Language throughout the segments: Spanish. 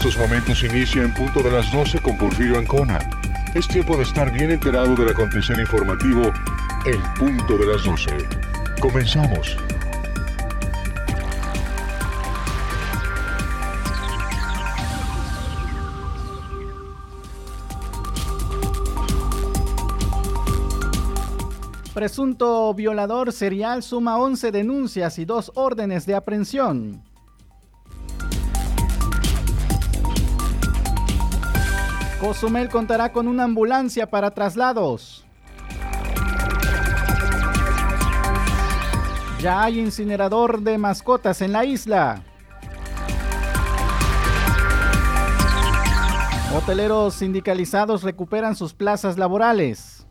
estos momentos inicia en punto de las 12 con Porfirio Ancona. Es tiempo de estar bien enterado del acontecer informativo El Punto de las 12. Comenzamos. Presunto violador serial suma 11 denuncias y dos órdenes de aprehensión. Cozumel contará con una ambulancia para traslados. Ya hay incinerador de mascotas en la isla. Hoteleros sindicalizados recuperan sus plazas laborales.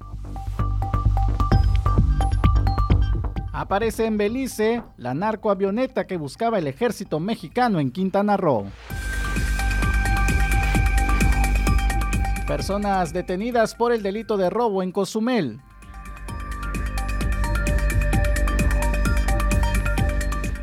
Aparece en Belice la narcoavioneta que buscaba el ejército mexicano en Quintana Roo. Personas detenidas por el delito de robo en Cozumel.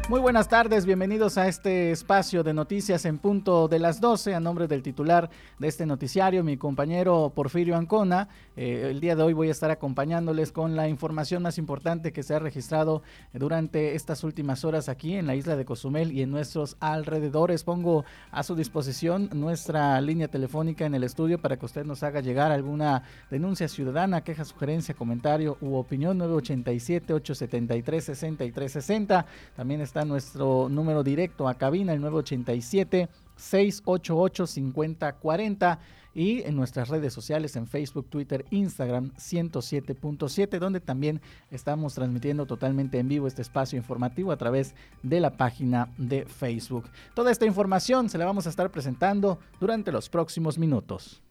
Muy buenas tardes, bienvenidos a este espacio de noticias en punto de las 12. A nombre del titular de este noticiario, mi compañero Porfirio Ancona, eh, el día de hoy voy a estar acompañándoles con la información más importante que se ha registrado durante estas últimas horas aquí en la isla de Cozumel y en nuestros alrededores. Pongo a su disposición nuestra línea telefónica en el estudio para que usted nos haga llegar alguna denuncia ciudadana, queja, sugerencia, comentario u opinión 987-873-6360. También está nuestro número directo a cabina, el 987 688 5040 y en nuestras redes sociales en Facebook, Twitter, Instagram 107.7, donde también estamos transmitiendo totalmente en vivo este espacio informativo a través de la página de Facebook. Toda esta información se la vamos a estar presentando durante los próximos minutos.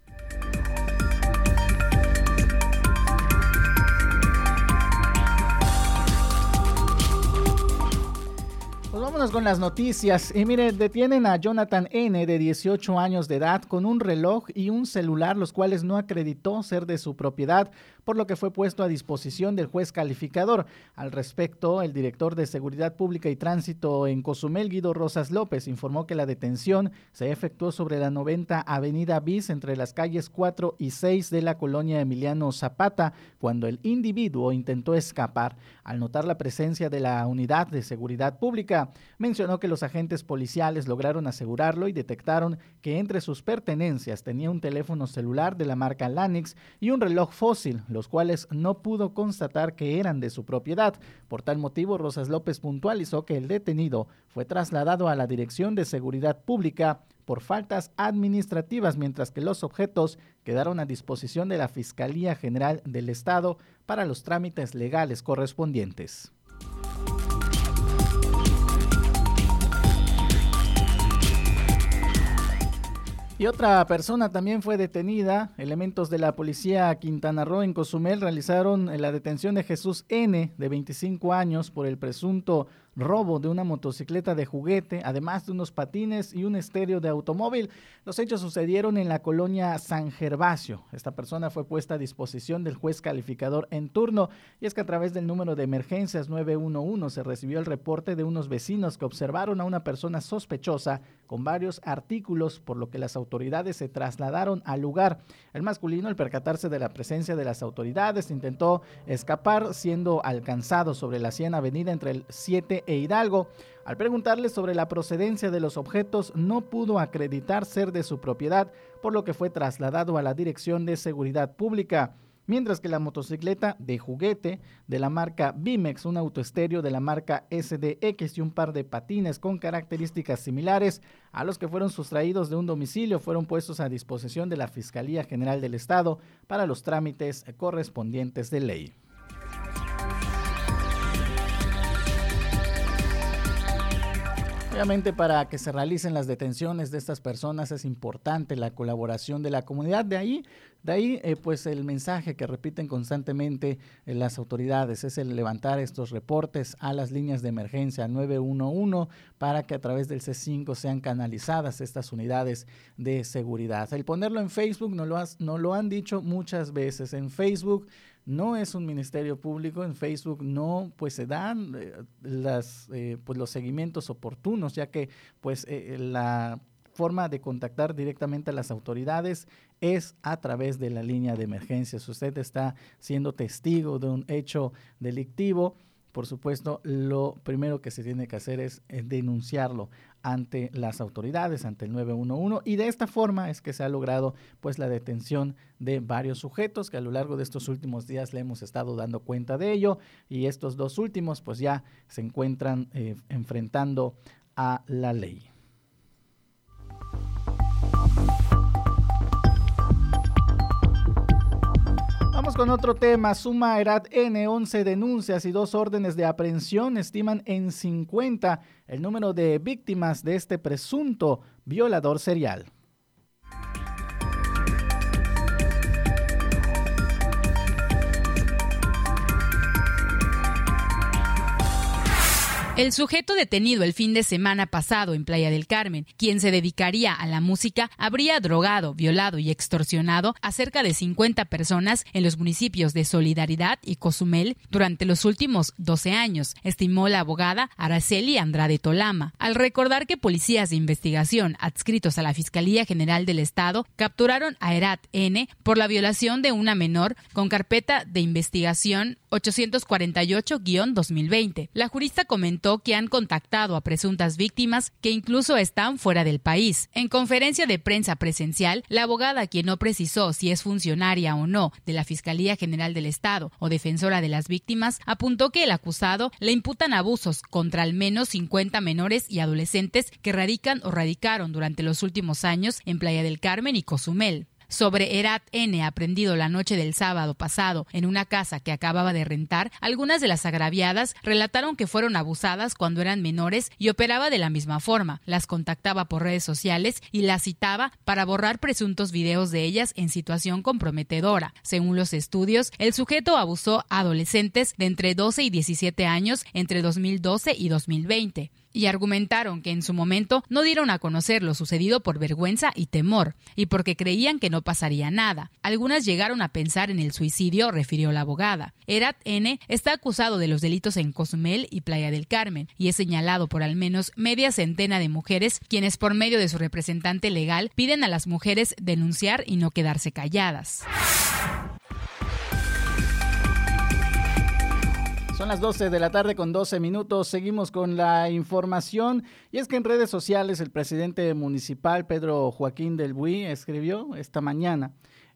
Con las noticias. Y mire, detienen a Jonathan N. de 18 años de edad con un reloj y un celular, los cuales no acreditó ser de su propiedad, por lo que fue puesto a disposición del juez calificador. Al respecto, el director de Seguridad Pública y Tránsito en Cozumel, Guido Rosas López, informó que la detención se efectuó sobre la 90 Avenida Bis entre las calles 4 y 6 de la colonia Emiliano Zapata, cuando el individuo intentó escapar. Al notar la presencia de la unidad de seguridad pública, mencionó que los agentes policiales lograron asegurarlo y detectaron que entre sus pertenencias tenía un teléfono celular de la marca Lanix y un reloj fósil, los cuales no pudo constatar que eran de su propiedad. Por tal motivo, Rosas López puntualizó que el detenido fue trasladado a la Dirección de Seguridad Pública por faltas administrativas, mientras que los objetos quedaron a disposición de la Fiscalía General del Estado para los trámites legales correspondientes. Y otra persona también fue detenida. Elementos de la policía Quintana Roo en Cozumel realizaron la detención de Jesús N, de 25 años, por el presunto robo de una motocicleta de juguete, además de unos patines y un estéreo de automóvil. Los hechos sucedieron en la colonia San Gervasio. Esta persona fue puesta a disposición del juez calificador en turno y es que a través del número de emergencias 911 se recibió el reporte de unos vecinos que observaron a una persona sospechosa con varios artículos, por lo que las autoridades se trasladaron al lugar. El masculino, al percatarse de la presencia de las autoridades, intentó escapar, siendo alcanzado sobre la 100 Avenida entre el 7 e Hidalgo. Al preguntarle sobre la procedencia de los objetos, no pudo acreditar ser de su propiedad, por lo que fue trasladado a la Dirección de Seguridad Pública. Mientras que la motocicleta de juguete de la marca Bimex, un autoestéreo de la marca SDX y un par de patines con características similares a los que fueron sustraídos de un domicilio fueron puestos a disposición de la Fiscalía General del Estado para los trámites correspondientes de ley. Obviamente para que se realicen las detenciones de estas personas es importante la colaboración de la comunidad. De ahí, de ahí eh, pues el mensaje que repiten constantemente eh, las autoridades es el levantar estos reportes a las líneas de emergencia 911 para que a través del C5 sean canalizadas estas unidades de seguridad. El ponerlo en Facebook no no lo han dicho muchas veces. En Facebook no es un ministerio público, en Facebook no pues se dan eh, las, eh, pues los seguimientos oportunos, ya que pues eh, la forma de contactar directamente a las autoridades es a través de la línea de emergencia. Si usted está siendo testigo de un hecho delictivo, por supuesto, lo primero que se tiene que hacer es eh, denunciarlo ante las autoridades, ante el 911 y de esta forma es que se ha logrado pues la detención de varios sujetos que a lo largo de estos últimos días le hemos estado dando cuenta de ello y estos dos últimos pues ya se encuentran eh, enfrentando a la ley. Vamos con otro tema. Suma Erat N, 11 denuncias y dos órdenes de aprehensión estiman en 50 el número de víctimas de este presunto violador serial. El sujeto detenido el fin de semana pasado en Playa del Carmen, quien se dedicaría a la música, habría drogado, violado y extorsionado a cerca de 50 personas en los municipios de Solidaridad y Cozumel durante los últimos 12 años, estimó la abogada Araceli Andrade Tolama, al recordar que policías de investigación adscritos a la Fiscalía General del Estado capturaron a Erat N por la violación de una menor con carpeta de investigación 848-2020. La jurista comentó que han contactado a presuntas víctimas que incluso están fuera del país. En conferencia de prensa presencial, la abogada, quien no precisó si es funcionaria o no de la Fiscalía General del Estado o defensora de las víctimas, apuntó que el acusado le imputan abusos contra al menos 50 menores y adolescentes que radican o radicaron durante los últimos años en Playa del Carmen y Cozumel sobre Erat N aprendido la noche del sábado pasado en una casa que acababa de rentar, algunas de las agraviadas relataron que fueron abusadas cuando eran menores y operaba de la misma forma. Las contactaba por redes sociales y las citaba para borrar presuntos videos de ellas en situación comprometedora. Según los estudios, el sujeto abusó a adolescentes de entre 12 y 17 años entre 2012 y 2020 y argumentaron que en su momento no dieron a conocer lo sucedido por vergüenza y temor, y porque creían que no pasaría nada. Algunas llegaron a pensar en el suicidio, refirió la abogada. Erat N está acusado de los delitos en Cozumel y Playa del Carmen, y es señalado por al menos media centena de mujeres quienes por medio de su representante legal piden a las mujeres denunciar y no quedarse calladas. Son las 12 de la tarde con 12 minutos. Seguimos con la información. Y es que en redes sociales el presidente municipal Pedro Joaquín del Buy escribió esta mañana,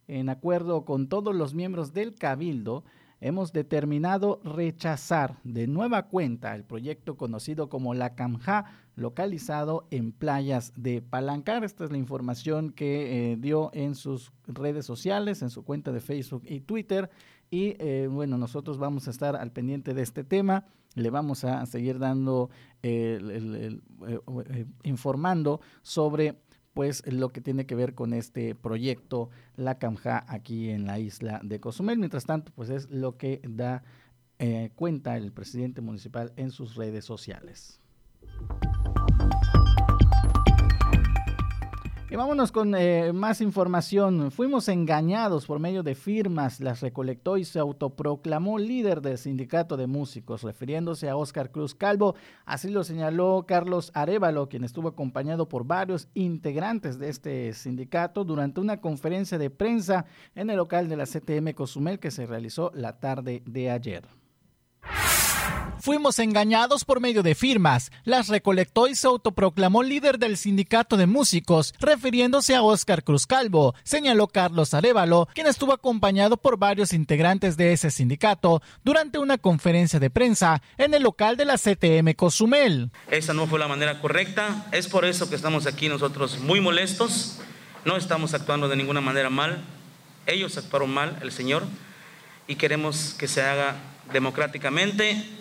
en acuerdo con todos los miembros del Cabildo, hemos determinado rechazar de nueva cuenta el proyecto conocido como la CAMJA, localizado en playas de Palancar. Esta es la información que eh, dio en sus redes sociales, en su cuenta de Facebook y Twitter. Y eh, bueno, nosotros vamos a estar al pendiente de este tema, le vamos a seguir dando, eh, eh, informando sobre pues lo que tiene que ver con este proyecto La Camja aquí en la isla de Cozumel. Mientras tanto, pues es lo que da cuenta el presidente municipal en sus redes sociales. Y vámonos con eh, más información. Fuimos engañados por medio de firmas, las recolectó y se autoproclamó líder del sindicato de músicos, refiriéndose a Óscar Cruz Calvo. Así lo señaló Carlos Arevalo, quien estuvo acompañado por varios integrantes de este sindicato durante una conferencia de prensa en el local de la CTM Cozumel que se realizó la tarde de ayer. Fuimos engañados por medio de firmas. Las recolectó y se autoproclamó líder del sindicato de músicos, refiriéndose a Óscar Cruz Calvo, señaló Carlos Arevalo, quien estuvo acompañado por varios integrantes de ese sindicato durante una conferencia de prensa en el local de la CTM Cozumel. Esa no fue la manera correcta, es por eso que estamos aquí nosotros muy molestos, no estamos actuando de ninguna manera mal, ellos actuaron mal, el Señor, y queremos que se haga democráticamente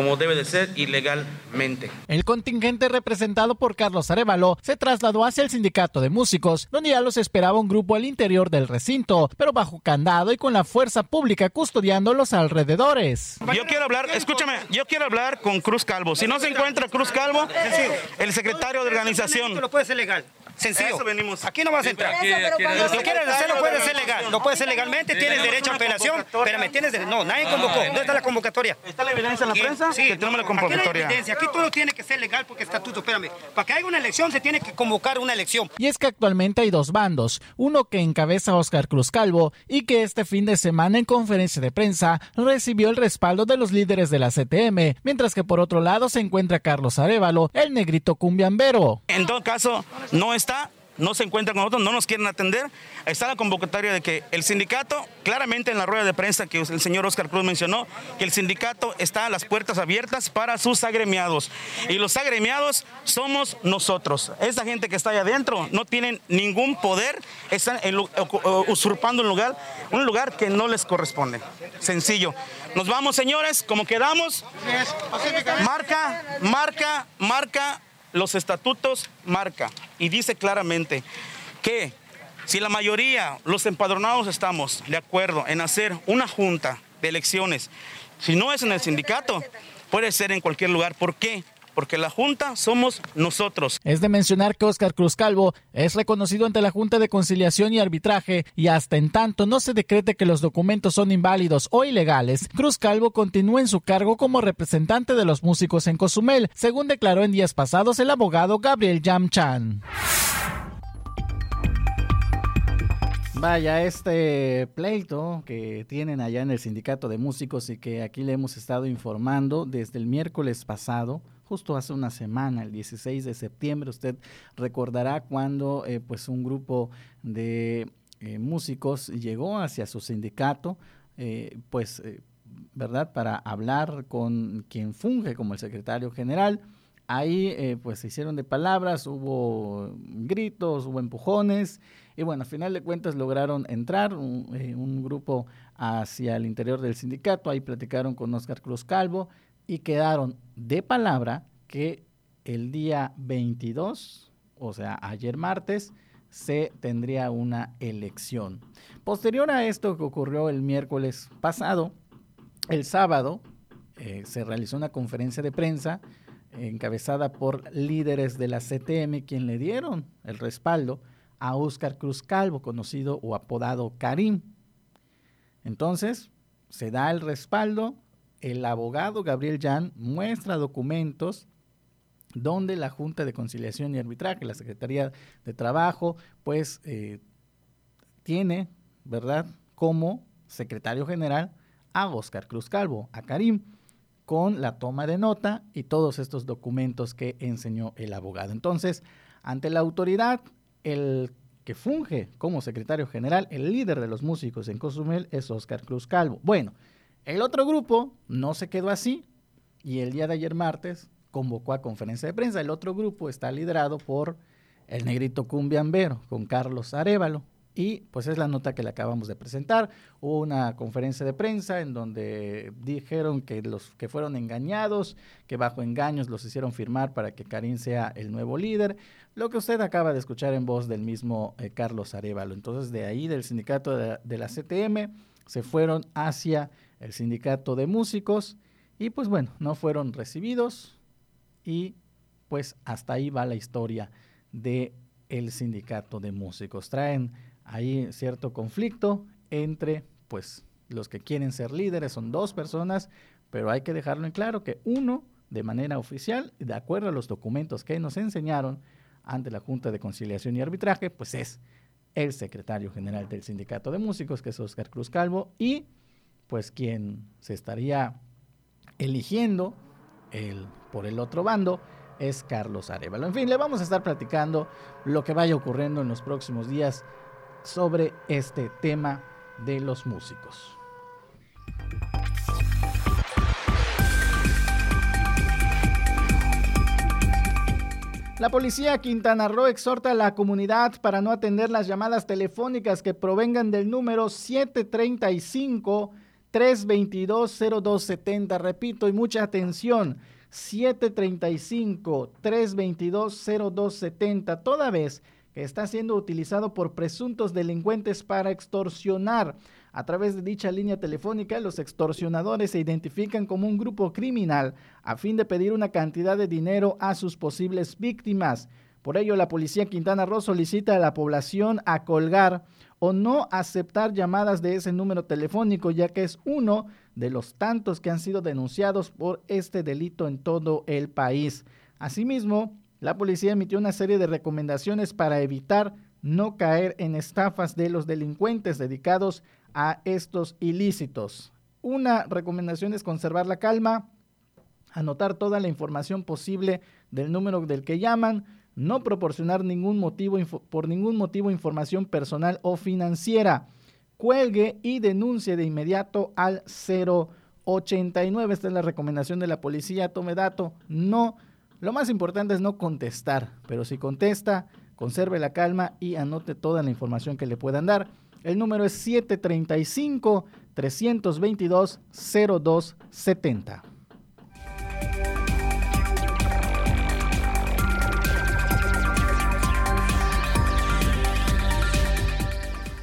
como debe de ser ilegalmente. El contingente representado por Carlos Arevalo se trasladó hacia el sindicato de músicos, donde ya los esperaba un grupo al interior del recinto, pero bajo candado y con la fuerza pública custodiando los alrededores. Yo quiero hablar, escúchame, yo quiero hablar con Cruz Calvo. Si no se encuentra Cruz Calvo, el secretario de organización. No puede ser legal. Sencillo. Aquí no vas a entrar. si quieres hacerlo, puede ser legal. Lo puede ser legalmente, tienes derecho a apelación. Espérame, tienes derecho. No, nadie convocó. ¿Dónde está la convocatoria? ¿Está la evidencia en la prensa? Sí, tenemos la convocatoria. Aquí, aquí todo tiene que ser legal porque estatuto. Espérame. Para que haya una elección se tiene que convocar una elección. Y es que actualmente hay dos bandos. Uno que encabeza Oscar Cruz Calvo y que este fin de semana en conferencia de prensa recibió el respaldo de los líderes de la CTM, mientras que por otro lado se encuentra Carlos Arevalo, el negrito cumbiambero. En todo caso, no está no se encuentran con nosotros, no nos quieren atender. Está la convocatoria de que el sindicato, claramente en la rueda de prensa que el señor Oscar Cruz mencionó, que el sindicato está a las puertas abiertas para sus agremiados. Y los agremiados somos nosotros. Esa gente que está ahí adentro no tienen ningún poder, están usurpando un lugar, un lugar que no les corresponde. Sencillo. Nos vamos, señores, como quedamos. Marca, marca, marca los estatutos marca y dice claramente que si la mayoría, los empadronados estamos de acuerdo en hacer una junta de elecciones, si no es en el sindicato, puede ser en cualquier lugar. ¿Por qué? Porque la Junta somos nosotros. Es de mencionar que Óscar Cruz Calvo es reconocido ante la Junta de Conciliación y Arbitraje y hasta en tanto no se decrete que los documentos son inválidos o ilegales, Cruz Calvo continúa en su cargo como representante de los músicos en Cozumel, según declaró en días pasados el abogado Gabriel Yamchan. Vaya, este pleito que tienen allá en el sindicato de músicos y que aquí le hemos estado informando desde el miércoles pasado, justo hace una semana, el 16 de septiembre, usted recordará cuando eh, pues un grupo de eh, músicos llegó hacia su sindicato, eh, pues, ¿verdad?, para hablar con quien funge como el secretario general. Ahí pues se hicieron de palabras, hubo gritos, hubo empujones y bueno, a final de cuentas lograron entrar un, un grupo hacia el interior del sindicato, ahí platicaron con Oscar Cruz Calvo, y quedaron de palabra que el día 22, o sea, ayer martes, se tendría una elección. Posterior a esto que ocurrió el miércoles pasado, el sábado eh, se realizó una conferencia de prensa encabezada por líderes de la CTM, quien le dieron el respaldo a Óscar Cruz Calvo, conocido o apodado Karim. Entonces, se da el respaldo, el abogado Gabriel Jan muestra documentos donde la Junta de Conciliación y Arbitraje, la Secretaría de Trabajo, pues eh, tiene, ¿verdad?, como secretario general a Oscar Cruz Calvo, a Karim, con la toma de nota y todos estos documentos que enseñó el abogado. Entonces, ante la autoridad, el que funge como secretario general, el líder de los músicos en Cozumel es Oscar Cruz Calvo. Bueno, el otro grupo no se quedó así y el día de ayer martes convocó a conferencia de prensa. El otro grupo está liderado por el negrito cumbiambero con Carlos Arevalo. Y pues es la nota que le acabamos de presentar. Hubo una conferencia de prensa en donde dijeron que los que fueron engañados, que bajo engaños los hicieron firmar para que Karim sea el nuevo líder. Lo que usted acaba de escuchar en voz del mismo eh, Carlos Arevalo. Entonces de ahí del sindicato de la CTM se fueron hacia el sindicato de músicos y pues bueno, no fueron recibidos y pues hasta ahí va la historia de el sindicato de músicos. Traen ahí cierto conflicto entre pues los que quieren ser líderes, son dos personas, pero hay que dejarlo en claro que uno de manera oficial, de acuerdo a los documentos que nos enseñaron ante la Junta de Conciliación y Arbitraje, pues es el secretario general del Sindicato de Músicos, que es Oscar Cruz Calvo, y pues quien se estaría eligiendo el, por el otro bando es Carlos Arevalo. En fin, le vamos a estar platicando lo que vaya ocurriendo en los próximos días sobre este tema de los músicos. La policía Quintana Roo exhorta a la comunidad para no atender las llamadas telefónicas que provengan del número 735 322-0270. Repito, y mucha atención, 735-322-0270, toda vez que está siendo utilizado por presuntos delincuentes para extorsionar. A través de dicha línea telefónica, los extorsionadores se identifican como un grupo criminal a fin de pedir una cantidad de dinero a sus posibles víctimas. Por ello, la policía Quintana Roo solicita a la población a colgar o no aceptar llamadas de ese número telefónico, ya que es uno de los tantos que han sido denunciados por este delito en todo el país. Asimismo, la policía emitió una serie de recomendaciones para evitar no caer en estafas de los delincuentes dedicados a estos ilícitos. Una recomendación es conservar la calma, anotar toda la información posible del número del que llaman, no proporcionar ningún motivo, por ningún motivo información personal o financiera. Cuelgue y denuncie de inmediato al 089. Esta es la recomendación de la policía. Tome dato. No, lo más importante es no contestar, pero si contesta, conserve la calma y anote toda la información que le puedan dar. El número es 735 322 0270.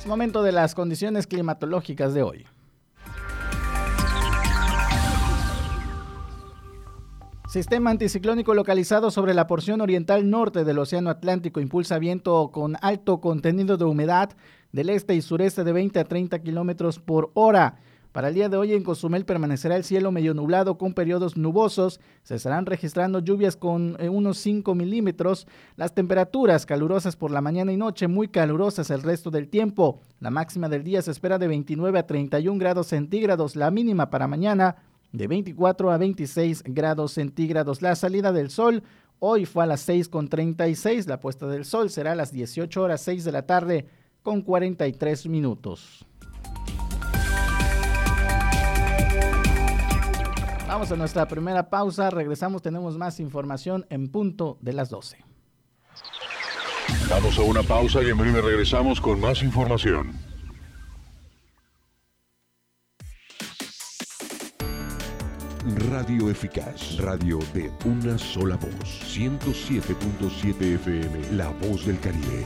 Momento de las condiciones climatológicas de hoy. Sistema anticiclónico localizado sobre la porción oriental norte del Océano Atlántico impulsa viento con alto contenido de humedad del este y sureste de 20 a 30 kilómetros por hora. Para el día de hoy en Cozumel permanecerá el cielo medio nublado con periodos nubosos. Se estarán registrando lluvias con eh, unos 5 milímetros. Las temperaturas calurosas por la mañana y noche, muy calurosas el resto del tiempo. La máxima del día se espera de 29 a 31 grados centígrados. La mínima para mañana de 24 a 26 grados centígrados. La salida del sol hoy fue a las 6 con 36. La puesta del sol será a las 18 horas 6 de la tarde con 43 minutos. Vamos a nuestra primera pausa, regresamos, tenemos más información en punto de las 12. Vamos a una pausa y en breve regresamos con más información. Radio Eficaz, radio de una sola voz, 107.7 FM, La Voz del Caribe.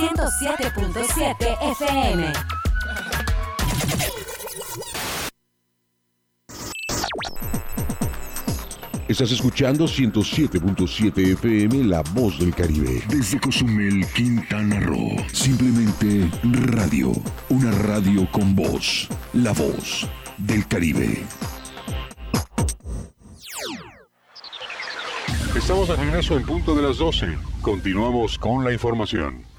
107.7 FM. Estás escuchando 107.7 FM La Voz del Caribe. Desde Cozumel, Quintana Roo. Simplemente radio. Una radio con voz. La Voz del Caribe. Estamos de regreso en punto de las 12. Continuamos con la información.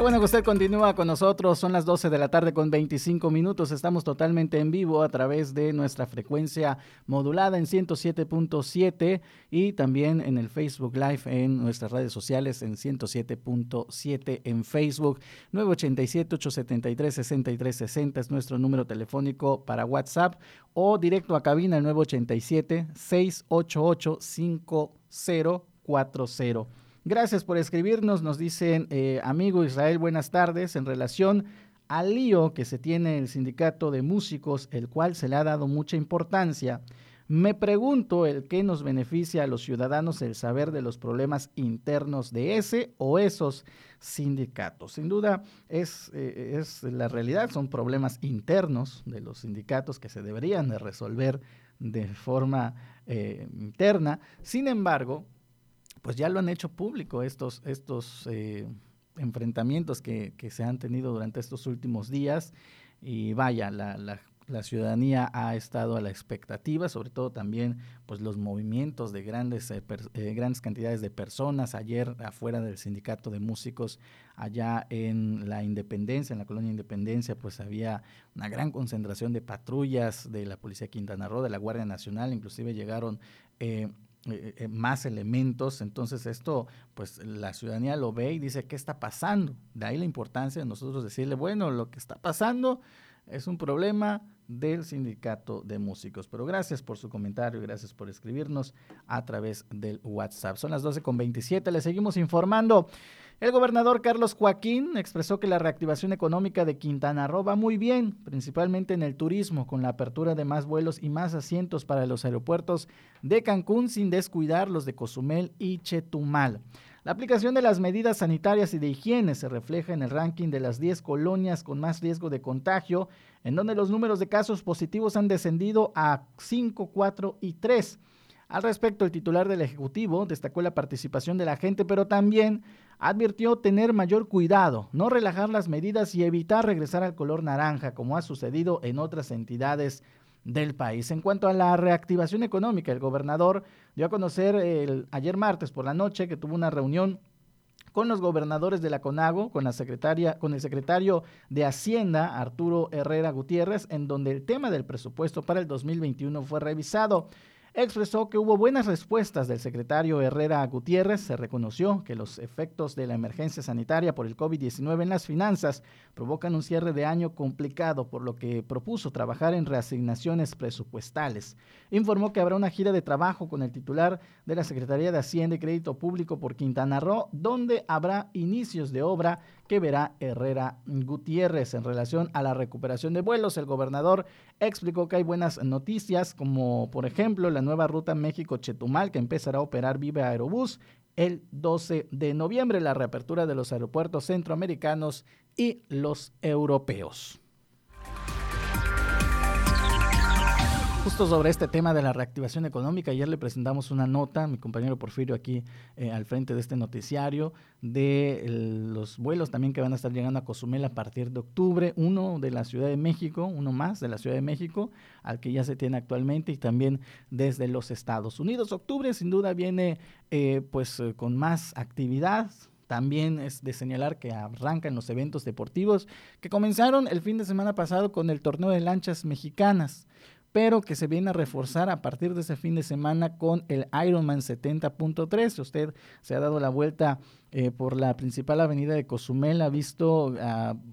Bueno usted continúa con nosotros. Son las 12 de la tarde con 25 minutos. Estamos totalmente en vivo a través de nuestra frecuencia modulada en 107.7 y también en el Facebook Live en nuestras redes sociales en 107.7 en Facebook. 987-873-6360 es nuestro número telefónico para WhatsApp o directo a cabina el 987-688-5040. Gracias por escribirnos, nos dicen, eh, amigo Israel, buenas tardes, en relación al lío que se tiene en el sindicato de músicos, el cual se le ha dado mucha importancia. Me pregunto el qué nos beneficia a los ciudadanos el saber de los problemas internos de ese o esos sindicatos. Sin duda es, eh, es la realidad, son problemas internos de los sindicatos que se deberían de resolver de forma eh, interna. Sin embargo, pues ya lo han hecho público estos, estos eh, enfrentamientos que, se han tenido durante estos últimos días. Y vaya, la, la, ciudadanía ha estado a la expectativa, sobre todo también pues los movimientos de grandes, eh, eh, grandes cantidades de personas. Ayer afuera del sindicato de músicos, allá en la Independencia, en la colonia Independencia, pues había una gran concentración de patrullas de la Policía Quintana Roo, de la Guardia Nacional, inclusive llegaron eh, eh, más elementos. Entonces esto, pues la ciudadanía lo ve y dice, ¿qué está pasando? De ahí la importancia de nosotros decirle, bueno, lo que está pasando es un problema del sindicato de músicos. Pero gracias por su comentario, gracias por escribirnos a través del WhatsApp. Son las 12 con 27, le seguimos informando. El gobernador Carlos Joaquín expresó que la reactivación económica de Quintana Roo va muy bien, principalmente en el turismo, con la apertura de más vuelos y más asientos para los aeropuertos de Cancún sin descuidar los de Cozumel y Chetumal. La aplicación de las medidas sanitarias y de higiene se refleja en el ranking de las 10 colonias con más riesgo de contagio, en donde los números de casos positivos han descendido a 5, 4 y 3. Al respecto, el titular del Ejecutivo destacó la participación de la gente, pero también advirtió tener mayor cuidado, no relajar las medidas y evitar regresar al color naranja, como ha sucedido en otras entidades del país. En cuanto a la reactivación económica, el gobernador dio a conocer el, ayer martes por la noche que tuvo una reunión con los gobernadores de la CONAGO, con la secretaria, con el secretario de Hacienda, Arturo Herrera Gutiérrez, en donde el tema del presupuesto para el 2021 fue revisado expresó que hubo buenas respuestas del secretario Herrera Gutiérrez. Se reconoció que los efectos de la emergencia sanitaria por el COVID-19 en las finanzas provocan un cierre de año complicado, por lo que propuso trabajar en reasignaciones presupuestales. Informó que habrá una gira de trabajo con el titular de la Secretaría de Hacienda y Crédito Público por Quintana Roo, donde habrá inicios de obra que verá Herrera Gutiérrez. En relación a la recuperación de vuelos, el gobernador explicó que hay buenas noticias, como por ejemplo la nueva ruta México-Chetumal, que empezará a operar Vive Aerobús el 12 de noviembre, la reapertura de los aeropuertos centroamericanos y los europeos. Justo sobre este tema de la reactivación económica, ayer le presentamos una nota, mi compañero Porfirio aquí eh, al frente de este noticiario, de los vuelos también que van a estar llegando a Cozumel a partir de octubre, uno de la Ciudad de México, uno más de la Ciudad de México, al que ya se tiene actualmente, y también desde los Estados Unidos. Octubre sin duda viene eh, pues eh, con más actividad, también es de señalar que arrancan los eventos deportivos que comenzaron el fin de semana pasado con el torneo de lanchas mexicanas pero que se viene a reforzar a partir de ese fin de semana con el Ironman 70.3. Usted se ha dado la vuelta eh, por la principal avenida de Cozumel, ha visto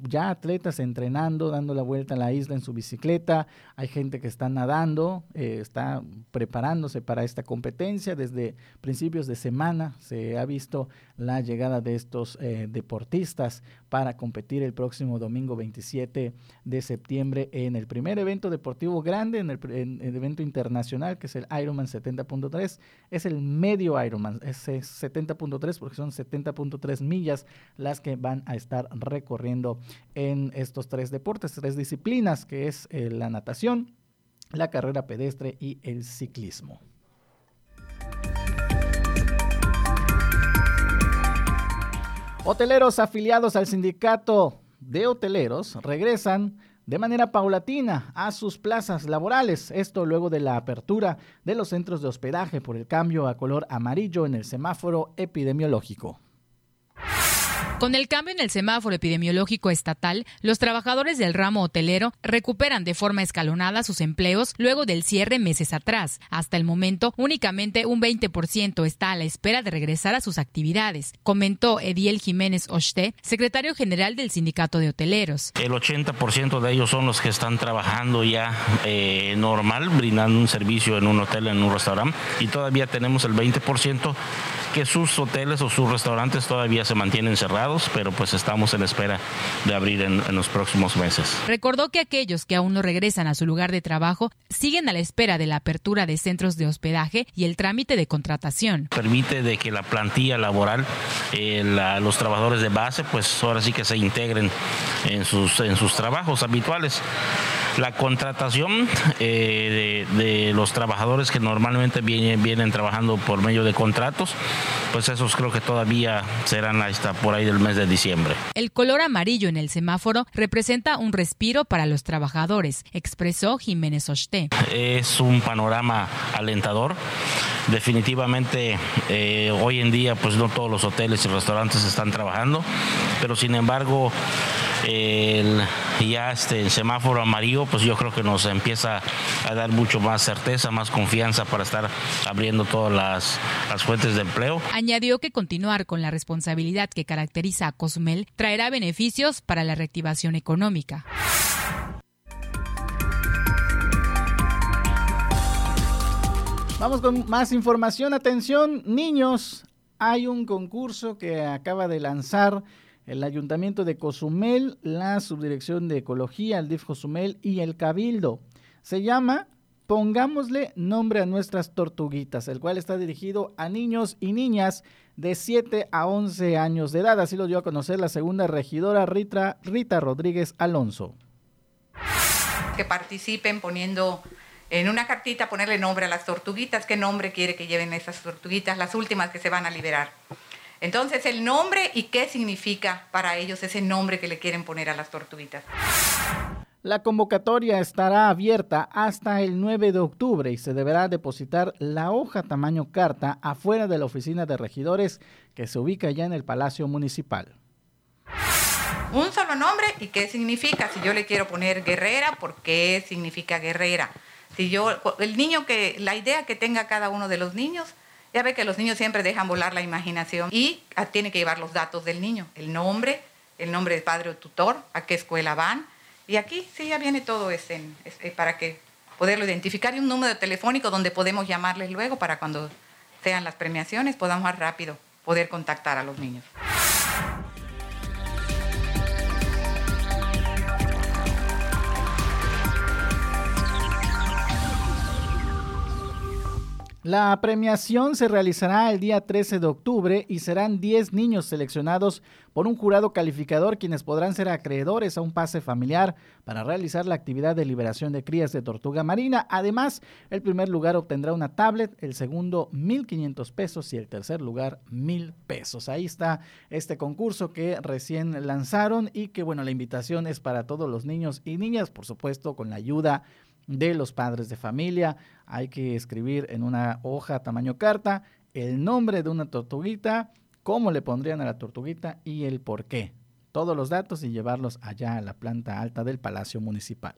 ya atletas entrenando, dando la vuelta a la isla en su bicicleta, hay gente que está nadando, eh, está preparándose para esta competencia. Desde principios de semana se ha visto la llegada de estos eh, deportistas para competir el próximo domingo 27 de septiembre en el primer evento deportivo grande, en el, en evento internacional que es el Ironman 70.3. Es el medio Ironman, es 70.3 porque son 70 40.3 millas las que van a estar recorriendo en estos tres deportes, tres disciplinas, que es eh, la natación, la carrera pedestre y el ciclismo. Hoteleros afiliados al sindicato de hoteleros regresan de manera paulatina a sus plazas laborales. Esto luego de la apertura de los centros de hospedaje por el cambio a color amarillo en el semáforo epidemiológico. Con el cambio en el semáforo epidemiológico estatal, los trabajadores del ramo hotelero recuperan de forma escalonada sus empleos luego del cierre meses atrás. Hasta el momento, únicamente un 20% está a la espera de regresar a sus actividades, comentó Ediel Jiménez Ochte, secretario general del Sindicato de Hoteleros. El 80% de ellos son los que están trabajando ya eh, normal, brindando un servicio en un hotel, en un restaurante, y todavía tenemos el 20% que sus hoteles o sus restaurantes todavía se mantienen cerrados, pero pues estamos en espera de abrir en, los próximos meses. Recordó que aquellos que aún no regresan a su lugar de trabajo siguen a la espera de la apertura de centros de hospedaje y el trámite de contratación. Permite de que la plantilla laboral, eh, los trabajadores de base, pues ahora sí que se integren en sus, en sus trabajos habituales. La contratación eh, de, los trabajadores que normalmente vienen, vienen trabajando por medio de contratos, pues esos creo que todavía serán hasta por ahí del mes de diciembre. El color amarillo en el semáforo representa un respiro para los trabajadores, expresó Jiménez Oste. Es un panorama alentador. Definitivamente eh, hoy en día pues no todos los hoteles y restaurantes están trabajando, pero sin embargo el, ya este semáforo amarillo, pues yo creo que nos empieza a dar mucho más certeza, más confianza para estar abriendo todas las, las fuentes de empleo. Añadió que continuar con la responsabilidad que caracteriza a Cozumel traerá beneficios para la reactivación económica. Vamos con más información. Atención, niños. Hay un concurso que acaba de lanzar el Ayuntamiento de Cozumel, la Subdirección de Ecología, el DIF Cozumel y el Cabildo. Se llama Pongámosle nombre a nuestras tortuguitas, el cual está dirigido a niños y niñas de 7 a 11 años de edad. Así lo dio a conocer la segunda regidora Rita, Rita Rodríguez Alonso. Que participen poniendo en una cartita, ponerle nombre a las tortuguitas, qué nombre quiere que lleven esas tortuguitas, las últimas que se van a liberar. Entonces, el nombre y qué significa para ellos ese nombre que le quieren poner a las tortuguitas. La convocatoria estará abierta hasta el 9 de octubre y se deberá depositar la hoja tamaño carta afuera de la oficina de regidores que se ubica ya en el Palacio Municipal. Un solo nombre y qué significa. Si yo le quiero poner guerrera, ¿por qué significa guerrera? Si yo, el niño que, la idea que tenga cada uno de los niños, ya ve que los niños siempre dejan volar la imaginación y tiene que llevar los datos del niño, el nombre, el nombre del padre o tutor, a qué escuela van. Y aquí sí ya viene todo ese, para que poderlo identificar y un número telefónico donde podemos llamarles luego para cuando sean las premiaciones podamos más rápido poder contactar a los niños. La premiación se realizará el día 13 de octubre y serán 10 niños seleccionados por un jurado calificador quienes podrán ser acreedores a un pase familiar para realizar la actividad de liberación de crías de tortuga marina. Además, el primer lugar obtendrá una tablet, el segundo 1.500 pesos y el tercer lugar 1.000 pesos. Ahí está este concurso que recién lanzaron y que bueno, la invitación es para todos los niños y niñas, por supuesto, con la ayuda de los padres de familia. Hay que escribir en una hoja tamaño carta el nombre de una tortuguita, cómo le pondrían a la tortuguita y el por qué. Todos los datos y llevarlos allá a la planta alta del Palacio Municipal.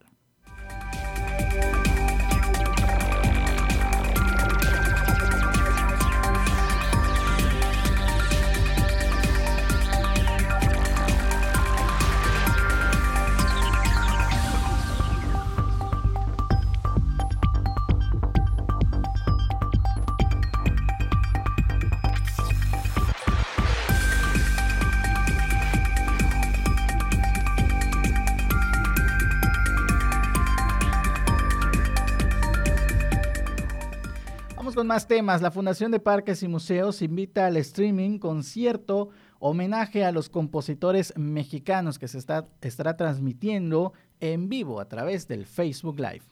Más temas. La Fundación de Parques y Museos invita al streaming concierto homenaje a los compositores mexicanos que se está, estará transmitiendo en vivo a través del Facebook Live.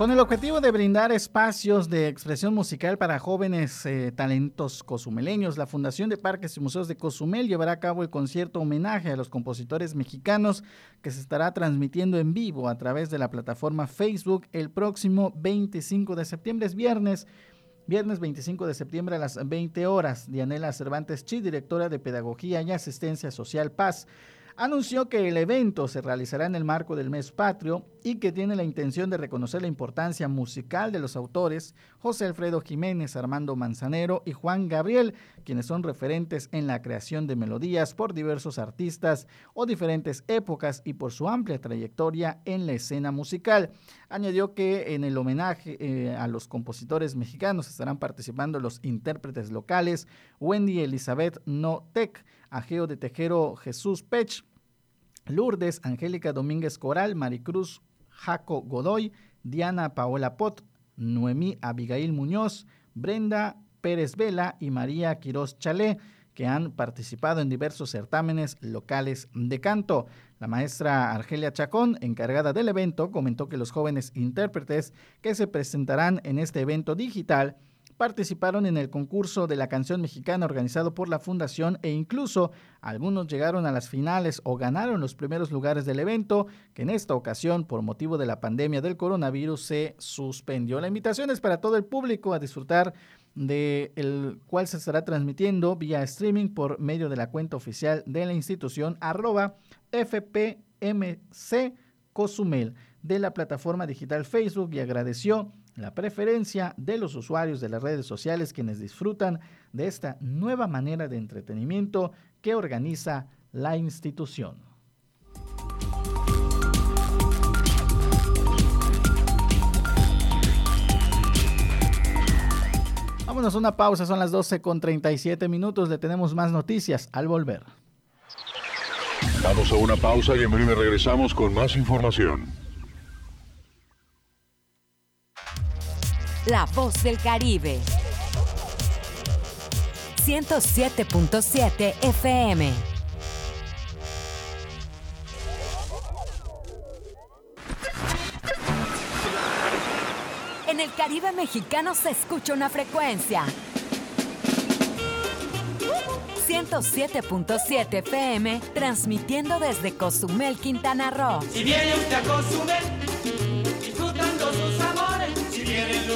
Con el objetivo de brindar espacios de expresión musical para jóvenes eh, talentos cozumeleños, la Fundación de Parques y Museos de Cozumel llevará a cabo el concierto homenaje a los compositores mexicanos que se estará transmitiendo en vivo a través de la plataforma Facebook el próximo 25 de septiembre, es viernes. Viernes 25 de septiembre a las 20 horas. Dianela Cervantes Chi, directora de Pedagogía y Asistencia Social Paz, anunció que el evento se realizará en el marco del mes patrio y que tiene la intención de reconocer la importancia musical de los autores José Alfredo Jiménez, Armando Manzanero y Juan Gabriel, quienes son referentes en la creación de melodías por diversos artistas o diferentes épocas y por su amplia trayectoria en la escena musical. Añadió que en el homenaje eh, a los compositores mexicanos estarán participando los intérpretes locales Wendy Elizabeth Notec, Ageo de Tejero Jesús Pech, Lourdes, Angélica Domínguez Coral, Maricruz Jaco Godoy, Diana Paola Pot, Noemí Abigail Muñoz, Brenda Pérez Vela y María Quirós Chalé, que han participado en diversos certámenes locales de canto. La maestra Argelia Chacón, encargada del evento, comentó que los jóvenes intérpretes que se presentarán en este evento digital participaron en el concurso de la canción mexicana organizado por la Fundación e incluso algunos llegaron a las finales o ganaron los primeros lugares del evento, que en esta ocasión, por motivo de la pandemia del coronavirus, se suspendió. La invitación es para todo el público a disfrutar de el cual se estará transmitiendo vía streaming por medio de la cuenta oficial de la institución arroba FPMC Cozumel de la plataforma digital Facebook y agradeció la preferencia de los usuarios de las redes sociales quienes disfrutan de esta nueva manera de entretenimiento que organiza la institución. Vámonos a una pausa, son las 12 con 37 minutos, le tenemos más noticias al volver. Vamos a una pausa y en breve regresamos con más información. La voz del Caribe. 107.7 FM. En el Caribe mexicano se escucha una frecuencia. 107.7 FM, transmitiendo desde Cozumel, Quintana Roo. Si viene usted a Cozumel,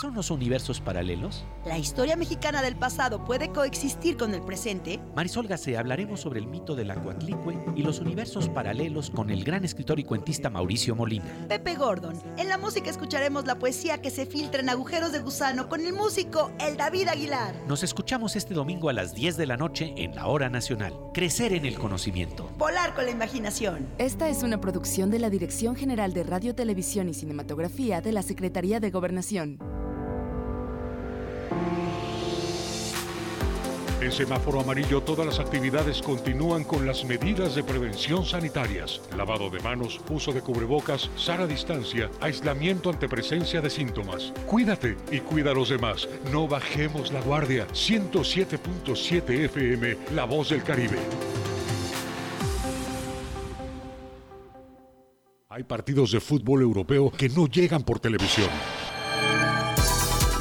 Son los universos paralelos? ¿La historia mexicana del pasado puede coexistir con el presente? Marisol Gacé hablaremos sobre el mito del Acuatlicue y los universos paralelos con el gran escritor y cuentista Mauricio Molina. Pepe Gordon. En la música escucharemos la poesía que se filtra en agujeros de gusano con el músico El David Aguilar. Nos escuchamos este domingo a las 10 de la noche en la Hora Nacional. Crecer en el conocimiento. Volar con la imaginación. Esta es una producción de la Dirección General de Radio, Televisión y Cinematografía de la Secretaría de Gobernación. En semáforo amarillo todas las actividades continúan con las medidas de prevención sanitarias. Lavado de manos, uso de cubrebocas, sana distancia, aislamiento ante presencia de síntomas. Cuídate y cuida a los demás. No bajemos la guardia. 107.7 FM, La Voz del Caribe. Hay partidos de fútbol europeo que no llegan por televisión.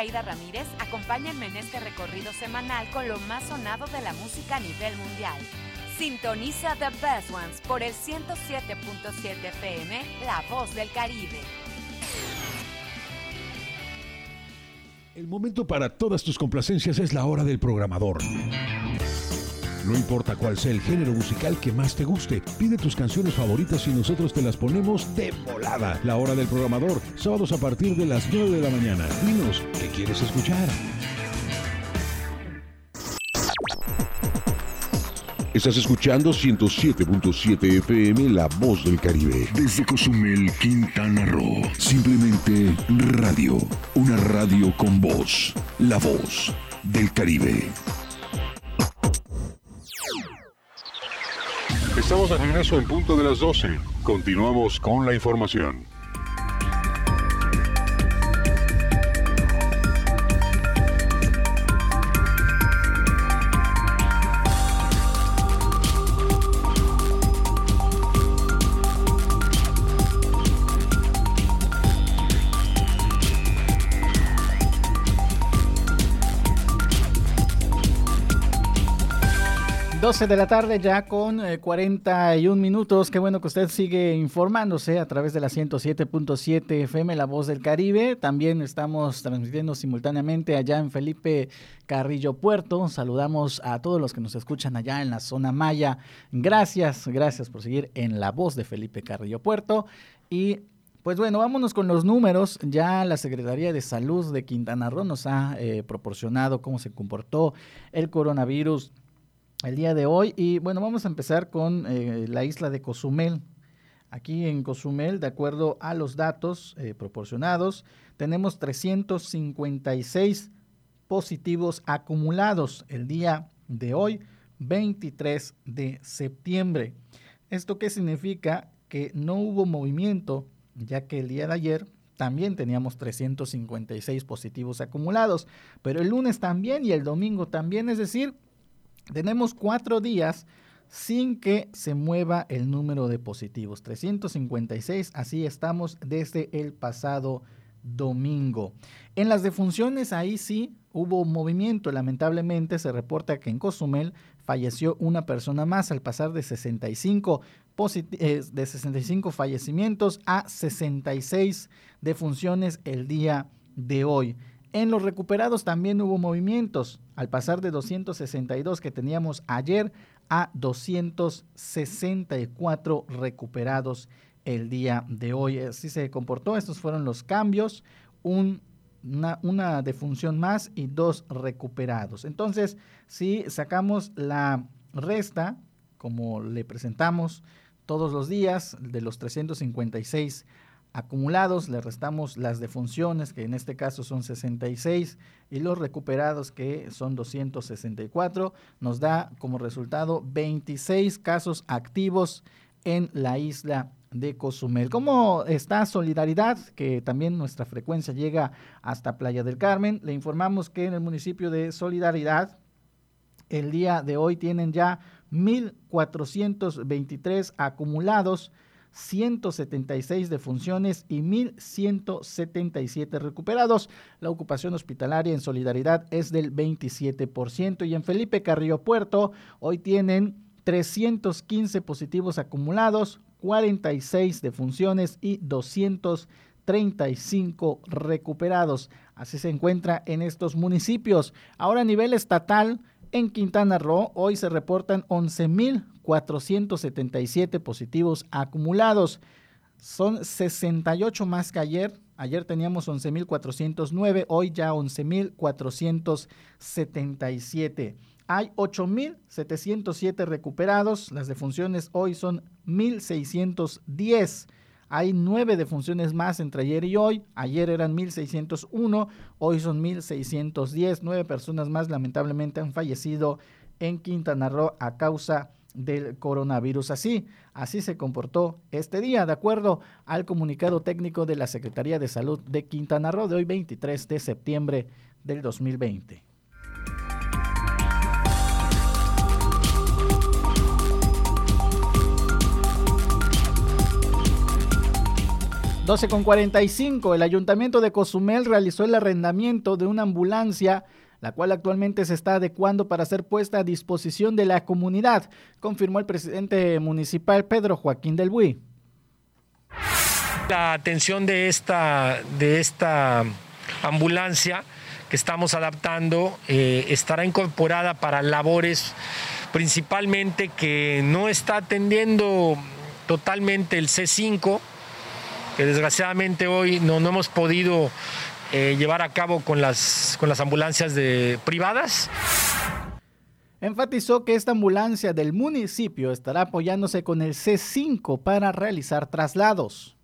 Aida Ramírez. Acompáñenme en este recorrido semanal con lo más sonado de la música a nivel mundial. Sintoniza The Best Ones por el 107.7 FM, La Voz del Caribe. El momento para todas tus complacencias es la hora del programador. No importa cuál sea el género musical que más te guste, pide tus canciones favoritas y nosotros te las ponemos de volada. La hora del programador, sábados a partir de las 9 de la mañana. Dinos, ¿qué quieres escuchar? Estás escuchando 107.7 FM La Voz del Caribe. Desde Cozumel, Quintana Roo. Simplemente radio. Una radio con voz. La Voz del Caribe. Estamos de regreso en punto de las 12. Continuamos con la información. De la tarde ya con 41 eh, minutos. Qué bueno que usted sigue informándose a través de la 107.7 FM La Voz del Caribe. También estamos transmitiendo simultáneamente allá en Felipe Carrillo Puerto. Saludamos a todos los que nos escuchan allá en la zona Maya. Gracias, gracias por seguir en La Voz de Felipe Carrillo Puerto. Y pues bueno, vámonos con los números. Ya la Secretaría de Salud de Quintana Roo nos ha eh, proporcionado cómo se comportó el coronavirus el día de hoy. Y bueno, vamos a empezar con eh, la isla de Cozumel. Aquí en Cozumel, de acuerdo a los datos eh, proporcionados, tenemos 356 positivos acumulados el día de hoy, 23 de septiembre. ¿Esto qué significa? Que no hubo movimiento, ya que el día de ayer también teníamos 356 positivos acumulados, pero el lunes también y el domingo también, es decir, tenemos cuatro días sin que se mueva el número de positivos. 356, así estamos desde el pasado domingo. En las defunciones ahí sí hubo movimiento. Lamentablemente se reporta que en Cozumel falleció una persona más al pasar de 65, eh, de 65 fallecimientos a 66 defunciones el día de hoy. En los recuperados también hubo movimientos, al pasar de 262 que teníamos ayer a 264 recuperados el día de hoy. Así se comportó, estos fueron los cambios, una, una defunción más y dos recuperados. Entonces, si sacamos la resta, como le presentamos todos los días, de los 356 acumulados, le restamos las defunciones, que en este caso son 66, y los recuperados, que son 264, nos da como resultado 26 casos activos en la isla de Cozumel. ¿Cómo está Solidaridad? Que también nuestra frecuencia llega hasta Playa del Carmen. Le informamos que en el municipio de Solidaridad, el día de hoy tienen ya 1.423 acumulados 176 defunciones y 1.177 recuperados. La ocupación hospitalaria en solidaridad es del 27% y en Felipe Carrillo Puerto hoy tienen 315 positivos acumulados, 46 defunciones y 200 35 recuperados. Así se encuentra en estos municipios. Ahora a nivel estatal, en Quintana Roo, hoy se reportan 11.477 positivos acumulados. Son 68 más que ayer. Ayer teníamos 11.409, hoy ya 11.477. Hay 8.707 recuperados. Las defunciones hoy son 1.610. Hay nueve defunciones más entre ayer y hoy. Ayer eran 1.601, hoy son 1.610. Nueve personas más lamentablemente han fallecido en Quintana Roo a causa del coronavirus. Así, así se comportó este día, de acuerdo al comunicado técnico de la Secretaría de Salud de Quintana Roo de hoy 23 de septiembre del 2020. 12 con 45, el ayuntamiento de Cozumel realizó el arrendamiento de una ambulancia, la cual actualmente se está adecuando para ser puesta a disposición de la comunidad, confirmó el presidente municipal Pedro Joaquín del Buy. La atención de esta, de esta ambulancia que estamos adaptando eh, estará incorporada para labores principalmente que no está atendiendo totalmente el C5, que desgraciadamente hoy no, hemos podido eh, llevar a cabo con las, con las ambulancias de, privadas. Enfatizó que esta ambulancia del municipio estará apoyándose con el C5 para realizar traslados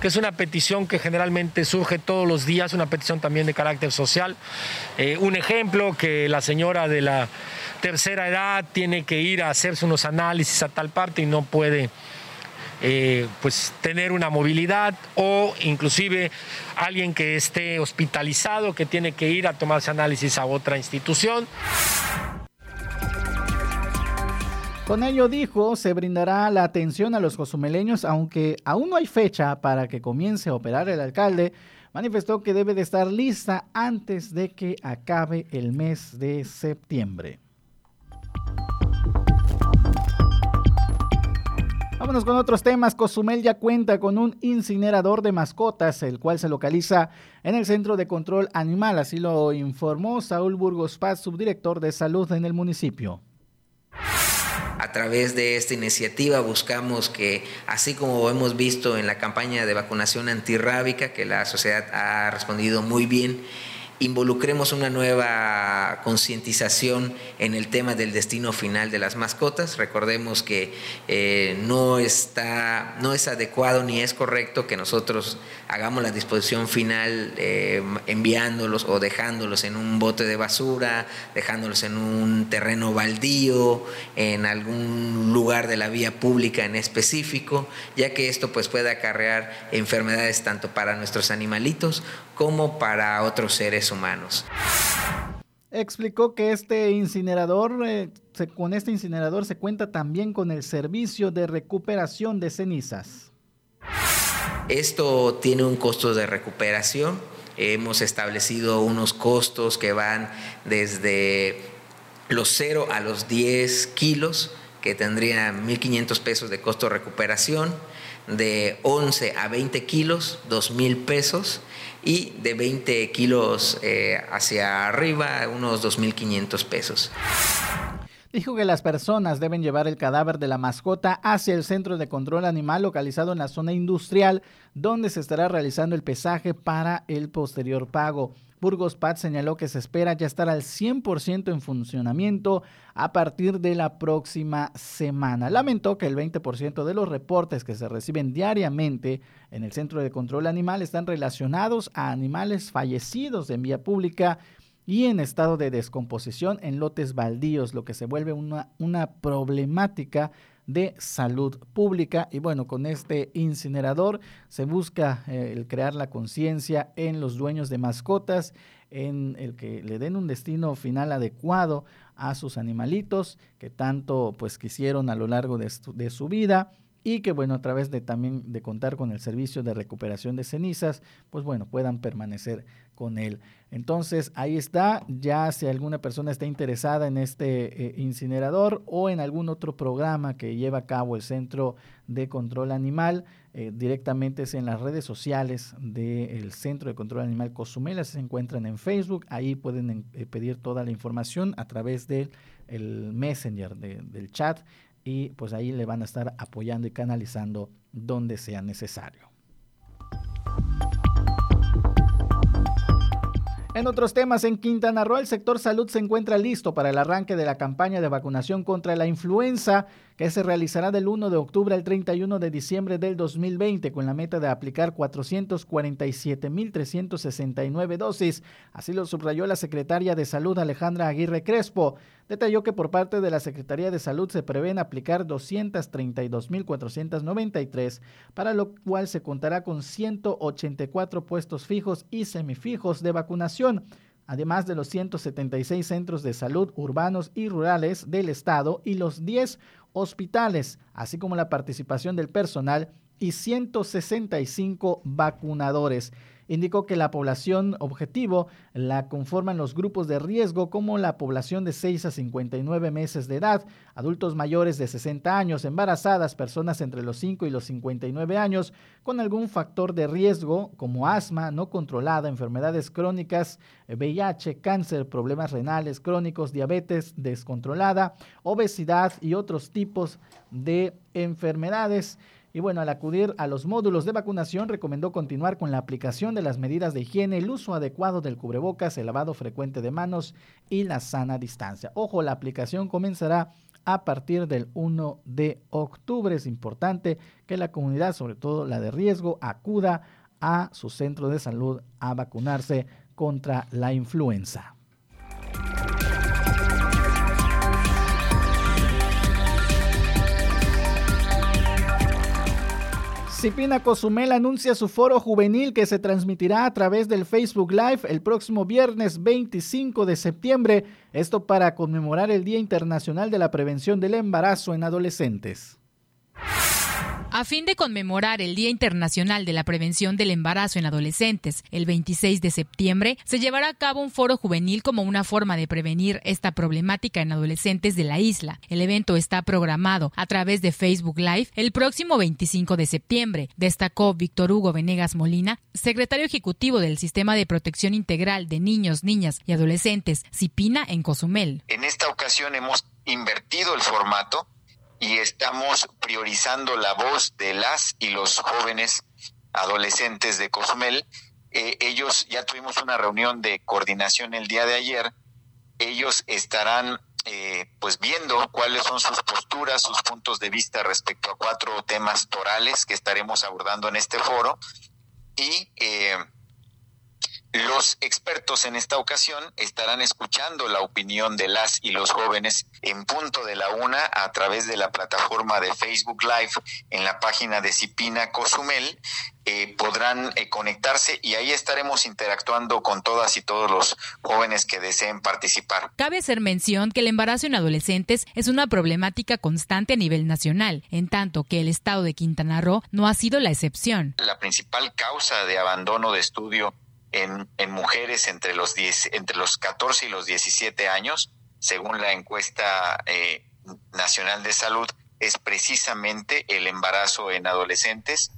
que es una petición que generalmente surge todos los días, una petición también de carácter social. Eh, un ejemplo que la señora de la tercera edad tiene que ir a hacerse unos análisis a tal parte y no puede eh, pues tener una movilidad o inclusive alguien que esté hospitalizado que tiene que ir a tomarse análisis a otra institución. Con ello dijo, se brindará la atención a los cozumeleños, aunque aún no hay fecha para que comience a operar el alcalde, manifestó que debe de estar lista antes de que acabe el mes de septiembre. Vámonos con otros temas. Cozumel ya cuenta con un incinerador de mascotas, el cual se localiza en el Centro de Control Animal. Así lo informó Saúl Burgos Paz, subdirector de salud en el municipio. A través de esta iniciativa buscamos que, así como hemos visto en la campaña de vacunación antirrábica, que la sociedad ha respondido muy bien, involucremos una nueva concientización en el tema del destino final de las mascotas. Recordemos que eh, no, está, no es adecuado ni es correcto que nosotros hagamos la disposición final eh, enviándolos o dejándolos en un bote de basura, dejándolos en un terreno baldío, en algún lugar de la vía pública en específico, ya que esto pues puede acarrear enfermedades tanto para nuestros animalitos como para otros seres humanos. Explicó que este incinerador, eh, con este incinerador se cuenta también con el servicio de recuperación de cenizas. Esto tiene un costo de recuperación. Hemos establecido unos costos que van desde los 0 a los 10 kilos, que tendrían 1.500 pesos de costo de recuperación, de 11 a 20 kilos, 2.000 pesos, y de 20 kilos eh, hacia arriba, unos 2.500 pesos. Dijo que las personas deben llevar el cadáver de la mascota hacia el centro de control animal localizado en la zona industrial, donde se estará realizando el pesaje para el posterior pago. Burgos Paz señaló que se espera ya estar al 100% en funcionamiento a partir de la próxima semana. Lamentó que el 20% de los reportes que se reciben diariamente en el Centro de Control Animal están relacionados a animales fallecidos en vía pública y en estado de descomposición en lotes baldíos, lo que se vuelve una problemática de salud pública. Y bueno, con este incinerador se busca eh, el crear la conciencia en los dueños de mascotas, en el que le den un destino final adecuado a sus animalitos que tanto pues quisieron a lo largo de, de su vida y que bueno, a través de también de contar con el servicio de recuperación de cenizas, pues bueno, puedan permanecer con él. Entonces, ahí está, ya si alguna persona está interesada en este eh, incinerador o en algún otro programa que lleva a cabo el Centro de Control Animal, eh, directamente es en las redes sociales del Centro de Control Animal Cozumel, se encuentran en Facebook, ahí pueden eh, pedir toda la información a través del Messenger, del chat y pues ahí le van a estar apoyando y canalizando donde sea necesario. En otros temas, en Quintana Roo, el sector salud se encuentra listo para el arranque de la campaña de vacunación contra la influenza que se realizará del 1 de octubre al 31 de diciembre del 2020 con la meta de aplicar 447.369 dosis. Así lo subrayó la secretaria de Salud Alejandra Aguirre Crespo. Detalló que por parte de la Secretaría de Salud se prevén aplicar 232.493, para lo cual se contará con 184 puestos fijos y semifijos de vacunación además de los 176 centros de salud urbanos y rurales del estado y los 10 hospitales, así como la participación del personal y 165 vacunadores. Indicó que la población objetivo la conforman los grupos de riesgo como la población de 6 a 59 meses de edad, adultos mayores de 60 años, embarazadas, personas entre los 5 y los 59 años con algún factor de riesgo como asma no controlada, enfermedades crónicas, VIH, cáncer, problemas renales crónicos, diabetes descontrolada, obesidad y otros tipos de enfermedades. Y bueno, al acudir a los módulos de vacunación, recomendó continuar con la aplicación de las medidas de higiene, el uso adecuado del cubrebocas, el lavado frecuente de manos y la sana distancia. Ojo, la aplicación comenzará a partir del 1 de octubre. Es importante que la comunidad, sobre todo la de riesgo, acuda a su centro de salud a vacunarse contra la influenza. Cipina Cozumel anuncia su foro juvenil que se transmitirá a través del Facebook Live el próximo viernes 25 de septiembre, esto para conmemorar el Día Internacional de la Prevención del Embarazo en Adolescentes. A fin de conmemorar el Día Internacional de la Prevención del Embarazo en Adolescentes, el 26 de septiembre, se llevará a cabo un foro juvenil como una forma de prevenir esta problemática en adolescentes de la isla. El evento está programado a través de Facebook Live el próximo 25 de septiembre, destacó Víctor Hugo Venegas Molina, secretario ejecutivo del Sistema de Protección Integral de Niños, Niñas y Adolescentes, CIPINA, en Cozumel. En esta ocasión hemos invertido el formato y estamos priorizando la voz de las y los jóvenes adolescentes de Cozumel. Eh, ellos ya tuvimos una reunión de coordinación el día de ayer. Ellos estarán eh, pues viendo cuáles son sus posturas, sus puntos de vista respecto a cuatro temas torales que estaremos abordando en este foro y eh, los expertos en esta ocasión estarán escuchando la opinión de las y los jóvenes en punto de la una a través de la plataforma de Facebook Live en la página de Cipina Cozumel. Eh, podrán eh, conectarse y ahí estaremos interactuando con todas y todos los jóvenes que deseen participar. Cabe hacer mención que el embarazo en adolescentes es una problemática constante a nivel nacional, en tanto que el estado de Quintana Roo no ha sido la excepción. La principal causa de abandono de estudio en, mujeres entre los, 10, entre los 14 y los 17 años, según la encuesta eh, nacional de salud, es precisamente el embarazo en adolescentes.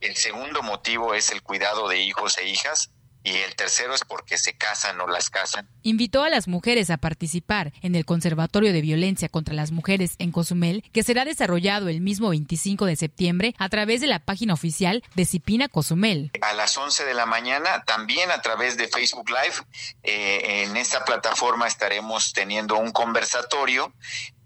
El segundo motivo es el cuidado de hijos e hijas y el tercero es porque se casan o las casan. Invitó a las mujeres a participar en el Conservatorio de Violencia contra las Mujeres en Cozumel, que será desarrollado el mismo 25 de septiembre a través de la página oficial de Cipina Cozumel. A las 11 de la mañana, también a través de Facebook Live, eh, en esta plataforma estaremos teniendo un conversatorio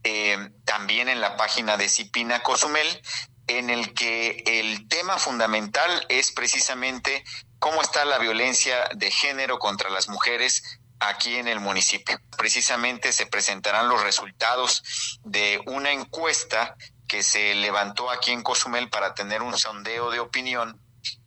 eh, también en la página de Cipina Cozumel, en el que el tema fundamental es precisamente cómo está la violencia de género contra las mujeres aquí en el municipio. Precisamente se presentarán los resultados de una encuesta que se levantó aquí en Cozumel para tener un sondeo de opinión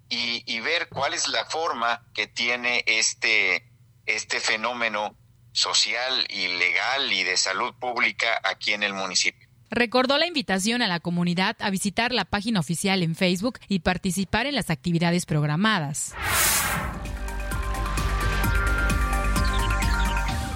y, ver cuál es la forma que tiene este, este fenómeno social y legal y de salud pública aquí en el municipio. Recordó la invitación a la comunidad a visitar la página oficial en Facebook y participar en las actividades programadas.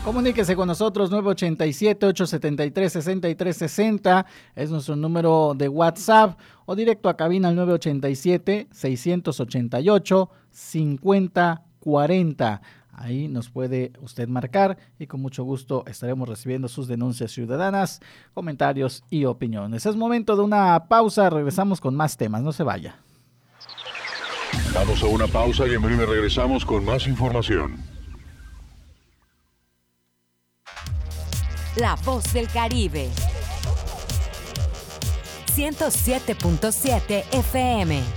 Comuníquese con nosotros 987-873-6360 es nuestro número de WhatsApp o directo a cabina al 987-688-5040. Ahí nos puede usted marcar y con mucho gusto estaremos recibiendo sus denuncias ciudadanas, comentarios y opiniones. Es momento de una pausa, regresamos con más temas, no se vaya. Vamos a una pausa y en breve regresamos con más información. La voz del Caribe. 107.7 FM.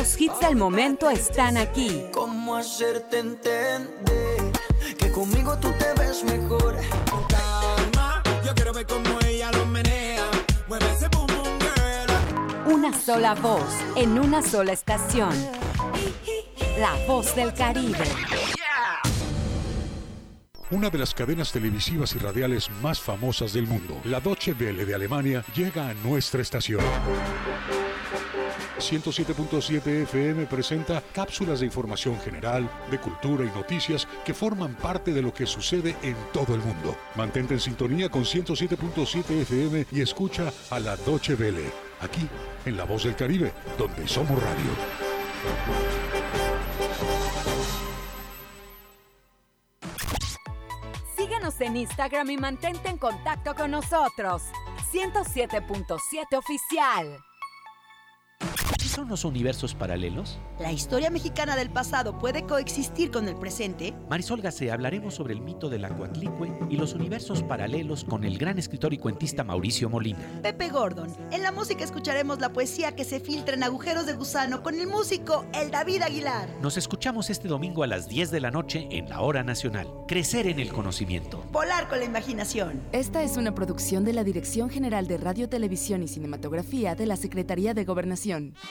Los hits del momento están aquí. ¿Cómo hacerte entender que conmigo tú te ves mejor? Calma, yo quiero ver cómo ella lo menea. Mueve ese boom boom girl. Una sola voz en una sola estación. La voz del Caribe. Una de las cadenas televisivas y radiales más famosas del mundo, la Deutsche Welle de Alemania, llega a nuestra estación. 107.7 FM presenta cápsulas de información general, de cultura y noticias que forman parte de lo que sucede en todo el mundo. Mantente en sintonía con 107.7 FM y escucha a la Deutsche Welle, aquí en La Voz del Caribe, donde somos radio. Síguenos en Instagram y mantente en contacto con nosotros. 107.7 Oficial. ¿Qué son los universos paralelos? ¿La historia mexicana del pasado puede coexistir con el presente? Marisol Gacé hablaremos sobre el mito del Acuatlicue y los universos paralelos con el gran escritor y cuentista Mauricio Molina. Pepe Gordon. En la música escucharemos la poesía que se filtra en agujeros de gusano con el músico El David Aguilar. Nos escuchamos este domingo a las 10 de la noche en la Hora Nacional. Crecer en el conocimiento. Volar con la imaginación. Esta es una producción de la Dirección General de Radio, Televisión y Cinematografía de la Secretaría de Gobernación.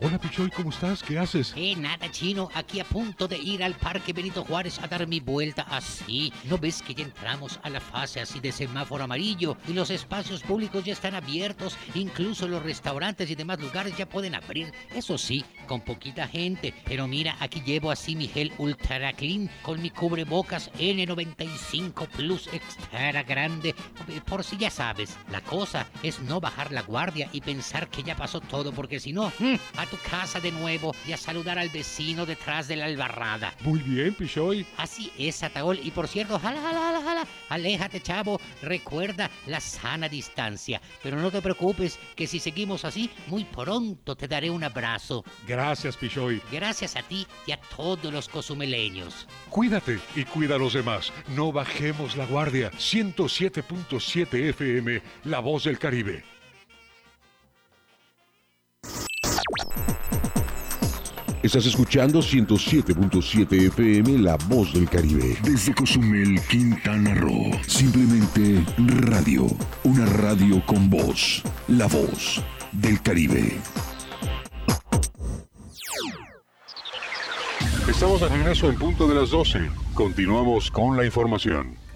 Hola Pichoy, ¿cómo estás? ¿Qué haces? Eh, nada, chino. Aquí a punto de ir al Parque Benito Juárez a dar mi vuelta así. ¿No ves que ya entramos a la fase así de semáforo amarillo y los espacios públicos ya están abiertos? Incluso los restaurantes y demás lugares ya pueden abrir. Eso sí, con poquita gente. Pero mira, aquí llevo así mi gel Ultra Clean con mi cubrebocas N95 Plus Extra Grande. Eh, Por si ya sabes, la cosa es no bajar la guardia y pensar que ya pasó todo, porque si no, mm, tu casa de nuevo y a saludar al vecino detrás de la albarrada. Muy bien, Pichoy. Así es, Ataol. Y por cierto, jala, jala, jala, jala. Aléjate, chavo. Recuerda la sana distancia. Pero no te preocupes, que si seguimos así, muy pronto te daré un abrazo. Gracias, Pichoy. Gracias a ti y a todos los cozumeleños. Cuídate y cuida a los demás. No bajemos la guardia. 107.7 FM, La Voz del Caribe. Estás escuchando 107.7 FM La Voz del Caribe. Desde Cozumel, Quintana Roo. Simplemente radio. Una radio con voz. La Voz del Caribe. Estamos de regreso en punto de las 12. Continuamos con la información.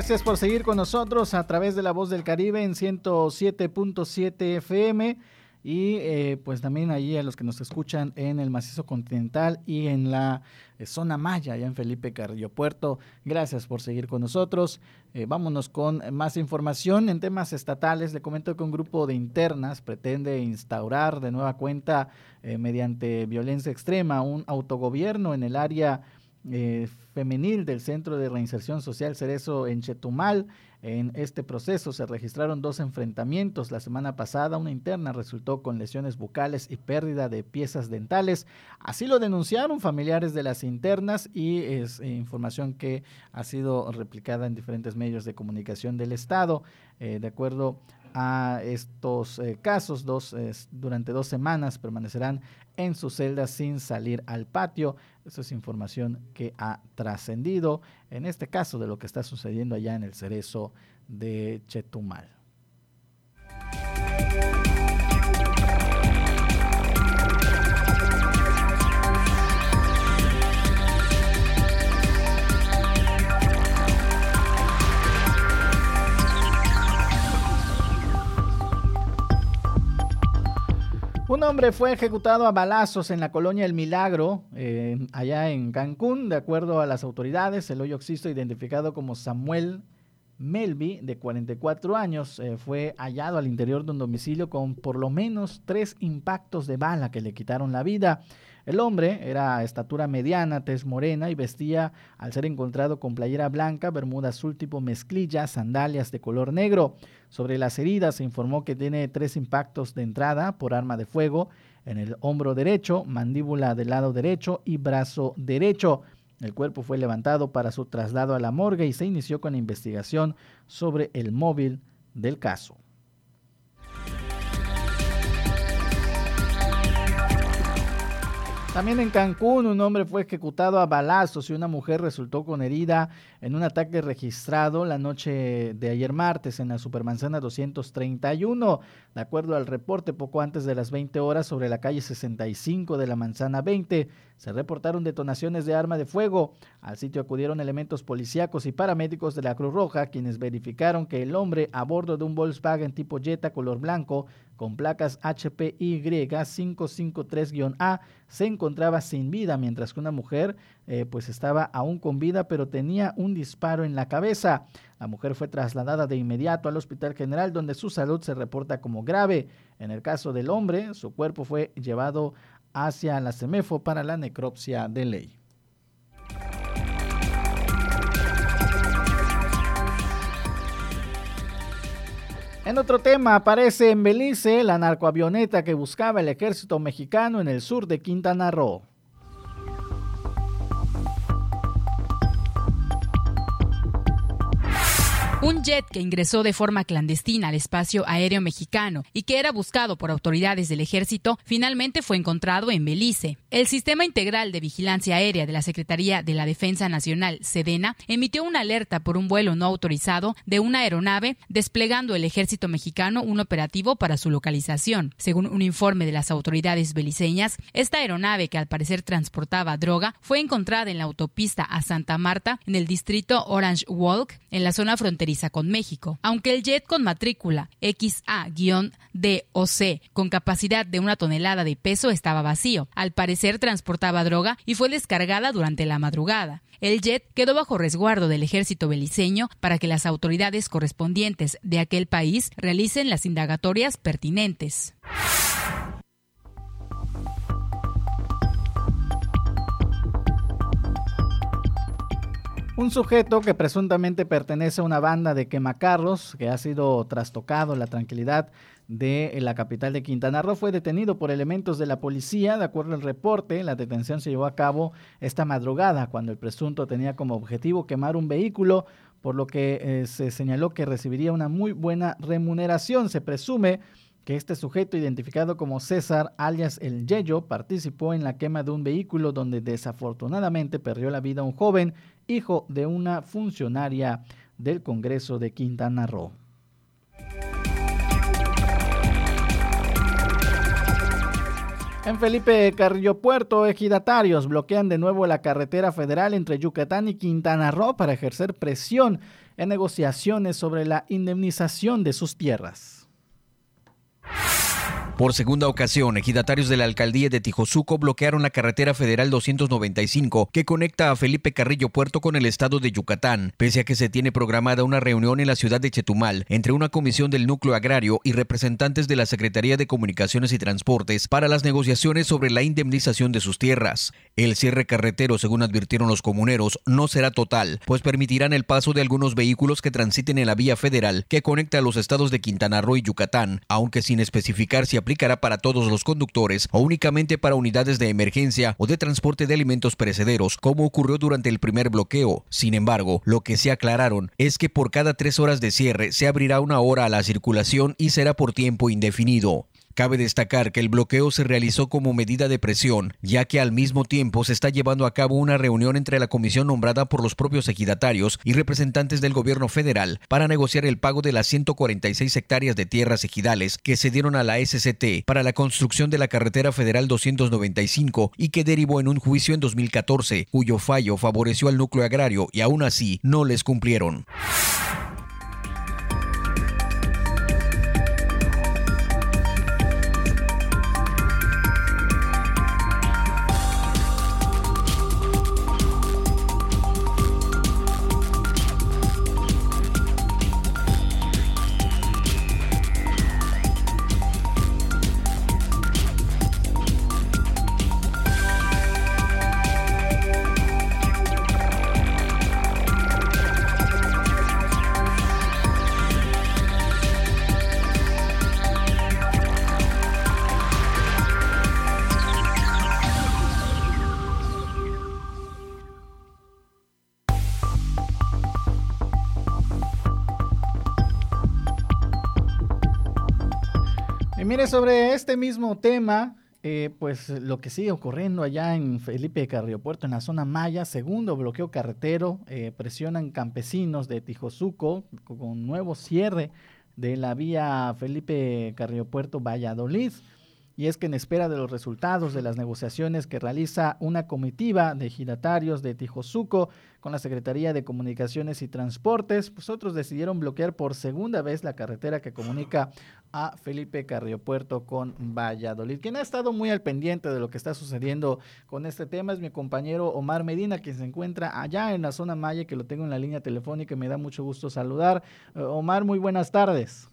Gracias por seguir con nosotros a través de la voz del Caribe en 107.7 FM y eh, pues también allí a los que nos escuchan en el macizo continental y en la eh, zona maya, allá en Felipe Carrillo Puerto. Gracias por seguir con nosotros. Eh, vámonos con más información en temas estatales. Le comento que un grupo de internas pretende instaurar de nueva cuenta mediante violencia extrema un autogobierno en el área eh, femenil del Centro de Reinserción Social Cerezo en Chetumal. En este proceso se registraron dos enfrentamientos. La semana pasada una interna resultó con lesiones bucales y pérdida de piezas dentales. Así lo denunciaron familiares de las internas y es información que ha sido replicada en diferentes medios de comunicación del Estado. Eh, de acuerdo a estos eh, casos, dos, durante dos semanas permanecerán en su celda sin salir al patio. Esa es información que ha trascendido, en este caso, de lo que está sucediendo allá en el cerezo de Chetumal. Un hombre fue ejecutado a balazos en la colonia El Milagro, eh, allá en Cancún. De acuerdo a las autoridades, el hoyo oxisto identificado como Samuel Melby, de 44 años, eh, fue hallado al interior de un domicilio con por lo menos tres impactos de bala que le quitaron la vida. El hombre era estatura mediana, tez morena y vestía, al ser encontrado con playera blanca, bermuda azul tipo mezclilla, sandalias de color negro. Sobre las heridas se informó que tiene tres impactos de entrada por arma de fuego en el hombro derecho, mandíbula del lado derecho y brazo derecho. El cuerpo fue levantado para su traslado a la morgue y se inició con la investigación sobre el móvil del caso. También en Cancún un hombre fue ejecutado a balazos y una mujer resultó con herida en un ataque registrado la noche de ayer martes en la Supermanzana 231. De acuerdo al reporte, poco antes de las 20 horas sobre la calle 65 de la Manzana 20, se reportaron detonaciones de arma de fuego. Al sitio acudieron elementos policíacos y paramédicos de la Cruz Roja, quienes verificaron que el hombre a bordo de un Volkswagen tipo Jetta color blanco con placas HPY 553-A se encontraba sin vida, mientras que una mujer eh, pues estaba aún con vida, pero tenía un disparo en la cabeza. La mujer fue trasladada de inmediato al Hospital General, donde su salud se reporta como grave. En el caso del hombre, su cuerpo fue llevado hacia la CEMEFO para la necropsia de ley. En otro tema, aparece en Belice la narcoavioneta que buscaba el ejército mexicano en el sur de Quintana Roo. Un jet que ingresó de forma clandestina al espacio aéreo mexicano y que era buscado por autoridades del ejército, finalmente fue encontrado en Belice. El Sistema Integral de Vigilancia Aérea de la Secretaría de la Defensa Nacional, SEDENA, emitió una alerta por un vuelo no autorizado de una aeronave, desplegando el ejército mexicano un operativo para su localización. Según un informe de las autoridades beliceñas, esta aeronave, que al parecer transportaba droga, fue encontrada en la autopista a Santa Marta, en el distrito Orange Walk, en la zona fronteriza con México. Aunque el jet con matrícula XA-DOC con capacidad de una tonelada de peso estaba vacío, al parecer transportaba droga y fue descargada durante la madrugada. El jet quedó bajo resguardo del ejército beliceño para que las autoridades correspondientes de aquel país realicen las indagatorias pertinentes. Un sujeto que presuntamente pertenece a una banda de quemacarros que ha sido trastocado la tranquilidad de la capital de Quintana Roo fue detenido por elementos de la policía. De acuerdo al reporte, la detención se llevó a cabo esta madrugada cuando el presunto tenía como objetivo quemar un vehículo, por lo que eh, se señaló que recibiría una muy buena remuneración. Se presume que este sujeto, identificado como César, alias el Yeyo, participó en la quema de un vehículo donde desafortunadamente perdió la vida un joven, hijo de una funcionaria del Congreso de Quintana Roo. En Felipe Carrillo Puerto, ejidatarios bloquean de nuevo la carretera federal entre Yucatán y Quintana Roo para ejercer presión en negociaciones sobre la indemnización de sus tierras. Por segunda ocasión, ejidatarios de la alcaldía de Tijosuco bloquearon la carretera federal 295 que conecta a Felipe Carrillo Puerto con el estado de Yucatán, pese a que se tiene programada una reunión en la ciudad de Chetumal entre una comisión del núcleo agrario y representantes de la Secretaría de Comunicaciones y Transportes para las negociaciones sobre la indemnización de sus tierras. El cierre carretero, según advirtieron los comuneros, no será total, pues permitirán el paso de algunos vehículos que transiten en la vía federal que conecta a los estados de Quintana Roo y Yucatán, aunque sin especificar si aplicará para todos los conductores o únicamente para unidades de emergencia o de transporte de alimentos perecederos, como ocurrió durante el primer bloqueo. Sin embargo, lo que se aclararon es que por cada tres horas de cierre se abrirá una hora a la circulación y será por tiempo indefinido. Cabe destacar que el bloqueo se realizó como medida de presión, ya que al mismo tiempo se está llevando a cabo una reunión entre la comisión nombrada por los propios ejidatarios y representantes del gobierno federal para negociar el pago de las 146 hectáreas de tierras ejidales que se dieron a la SCT para la construcción de la carretera federal 295 y que derivó en un juicio en 2014, cuyo fallo favoreció al núcleo agrario y aún así no les cumplieron. Sobre este mismo tema, eh, pues lo que sigue ocurriendo allá en Felipe Carriopuerto, en la zona Maya, segundo bloqueo carretero, eh, presionan campesinos de Tijosuco con nuevo cierre de la vía Felipe Carriopuerto Valladolid. Y es que en espera de los resultados de las negociaciones que realiza una comitiva de giratarios de Tijosuco, con la Secretaría de Comunicaciones y Transportes, pues otros decidieron bloquear por segunda vez la carretera que comunica a Felipe Carriopuerto con Valladolid. Quien ha estado muy al pendiente de lo que está sucediendo con este tema es mi compañero Omar Medina, quien se encuentra allá en la zona Maya, que lo tengo en la línea telefónica y me da mucho gusto saludar. Eh, Omar, muy buenas tardes.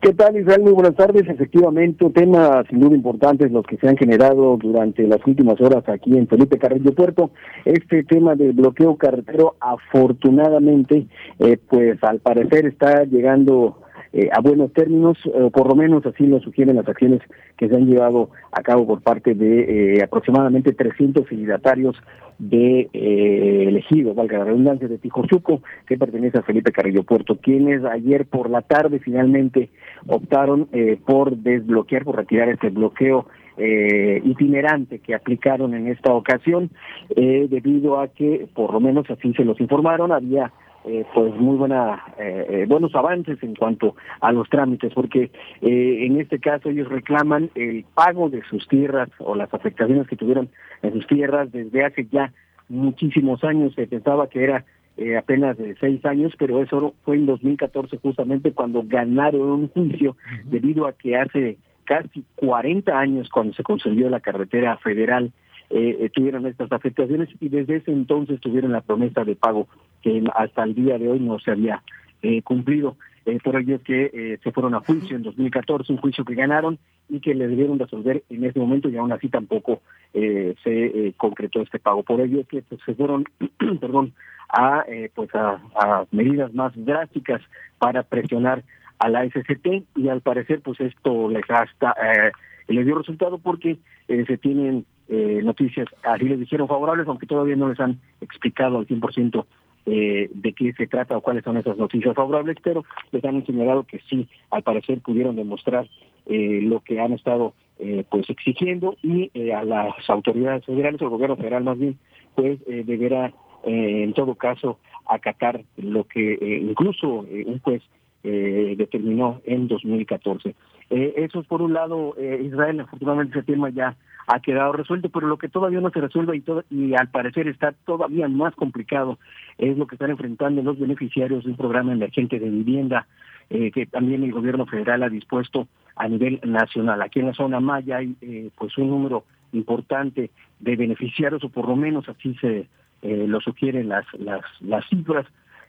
¿Qué tal, Israel? Muy buenas tardes. Efectivamente, temas sin duda importantes los que se han generado durante las últimas horas aquí en Felipe Carrillo Puerto. Este tema del bloqueo carretero, afortunadamente, eh, pues al parecer está llegando eh, a buenos términos, por lo menos así lo sugieren las acciones que se han llevado a cabo por parte de eh, aproximadamente 300 signatarios de eh, elegido, valga la redundancia, de Tijosuco, que pertenece a Felipe Carrillo Puerto, quienes ayer por la tarde finalmente optaron eh, por desbloquear, por retirar este bloqueo eh, itinerante que aplicaron en esta ocasión, eh, debido a que, por lo menos así se los informaron, había eh, pues muy buena eh, eh, buenos avances en cuanto a los trámites porque eh, en este caso ellos reclaman el pago de sus tierras o las afectaciones que tuvieron en sus tierras desde hace ya muchísimos años. Se pensaba que era eh, apenas de seis años, pero eso fue en 2014 justamente cuando ganaron un juicio debido a que hace casi 40 años cuando se concedió la carretera federal eh, eh, tuvieron estas afectaciones y desde ese entonces tuvieron la promesa de pago que hasta el día de hoy no se había eh, cumplido. Eh, por ello que se fueron a juicio en 2014, un juicio que ganaron y que le debieron resolver en ese momento y aún así tampoco se concretó este pago. Por ello es que pues, se fueron, perdón, a pues a, a medidas más drásticas para presionar a la SCT y al parecer pues esto les hasta eh, les dio resultado porque eh, se tienen eh, noticias, así les dijeron favorables, aunque todavía no les han explicado al 100% eh, de qué se trata o cuáles son esas noticias favorables, pero les han señalado que sí, al parecer pudieron demostrar eh, lo que han estado eh, pues exigiendo y eh, a las autoridades federales, o el gobierno federal más bien, pues eh, deberá en todo caso acatar lo que incluso un juez eh, determinó en 2014. Eh, eso es por un lado, eh, Israel, afortunadamente ese tema ya ha quedado resuelto, pero lo que todavía no se resuelve y, al parecer está todavía más complicado es lo que están enfrentando los beneficiarios de un programa emergente de vivienda eh, que también el gobierno federal ha dispuesto a nivel nacional. Aquí en la zona Maya hay eh, pues un número importante de beneficiarios, o por lo menos así se eh, lo sugieren las, las cifras.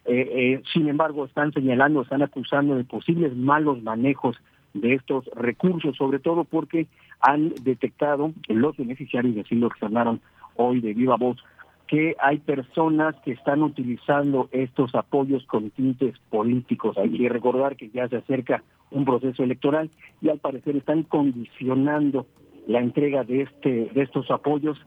Eh, sin embargo, están señalando, están acusando de posibles malos manejos de estos recursos, sobre todo porque han detectado los beneficiarios, y así lo externaron hoy de viva voz, que hay personas que están utilizando estos apoyos con tintes políticos. Hay que recordar que ya se acerca un proceso electoral y al parecer están condicionando la entrega de este de estos apoyos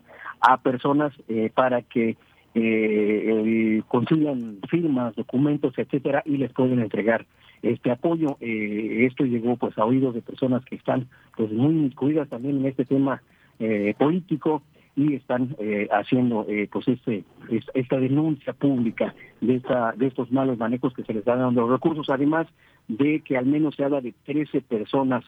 a personas eh, para que eh, consigan firmas, documentos, etcétera, y les pueden entregar este apoyo. Eh, esto llegó pues a oídos de personas que están pues muy incluidas también en este tema eh, político y están eh, haciendo eh, pues este esta denuncia pública de esta de estos malos manejos que se les están dando los recursos además de que al menos se habla de 13 personas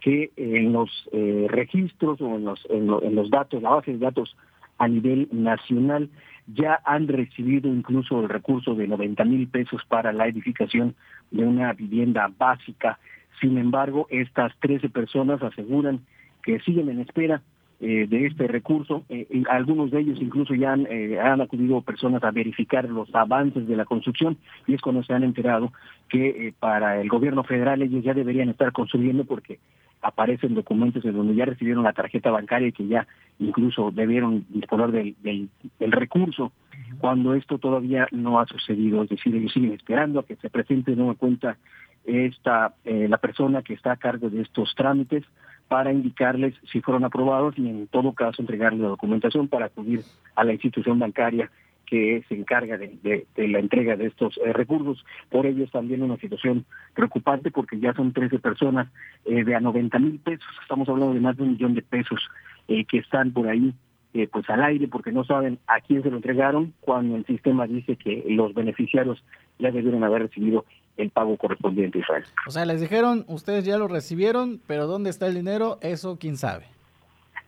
que en los eh, registros o en los en, en, los datos la base de datos a nivel nacional ya han recibido incluso el recurso de 90 mil pesos para la edificación de una vivienda básica sin embargo estas 13 personas aseguran que siguen en espera eh, de este recurso. Eh, algunos de ellos incluso ya han, eh, han, acudido personas a verificar los avances de la construcción y es cuando se han enterado que para el gobierno federal ellos ya deberían estar construyendo porque aparecen documentos en donde ya recibieron la tarjeta bancaria y que ya incluso debieron disponer del, del, del recurso cuando esto todavía no ha sucedido, es decir, ellos siguen esperando a que se presente de nueva cuenta esta la persona que está a cargo de estos trámites para indicarles si fueron aprobados y en todo caso entregarles la documentación para acudir a la institución bancaria que se encarga de, de, de la entrega de estos eh, recursos. Por ello es también una situación preocupante porque ya son 13 personas eh, de a 90 mil pesos, estamos hablando de más de un millón de pesos eh, que están por ahí eh, pues al aire porque no saben a quién se lo entregaron cuando el sistema dice que los beneficiarios ya debieron haber recibido el pago correspondiente Israel. O sea, les dijeron, ustedes ya lo recibieron, pero ¿dónde está el dinero? Eso quién sabe.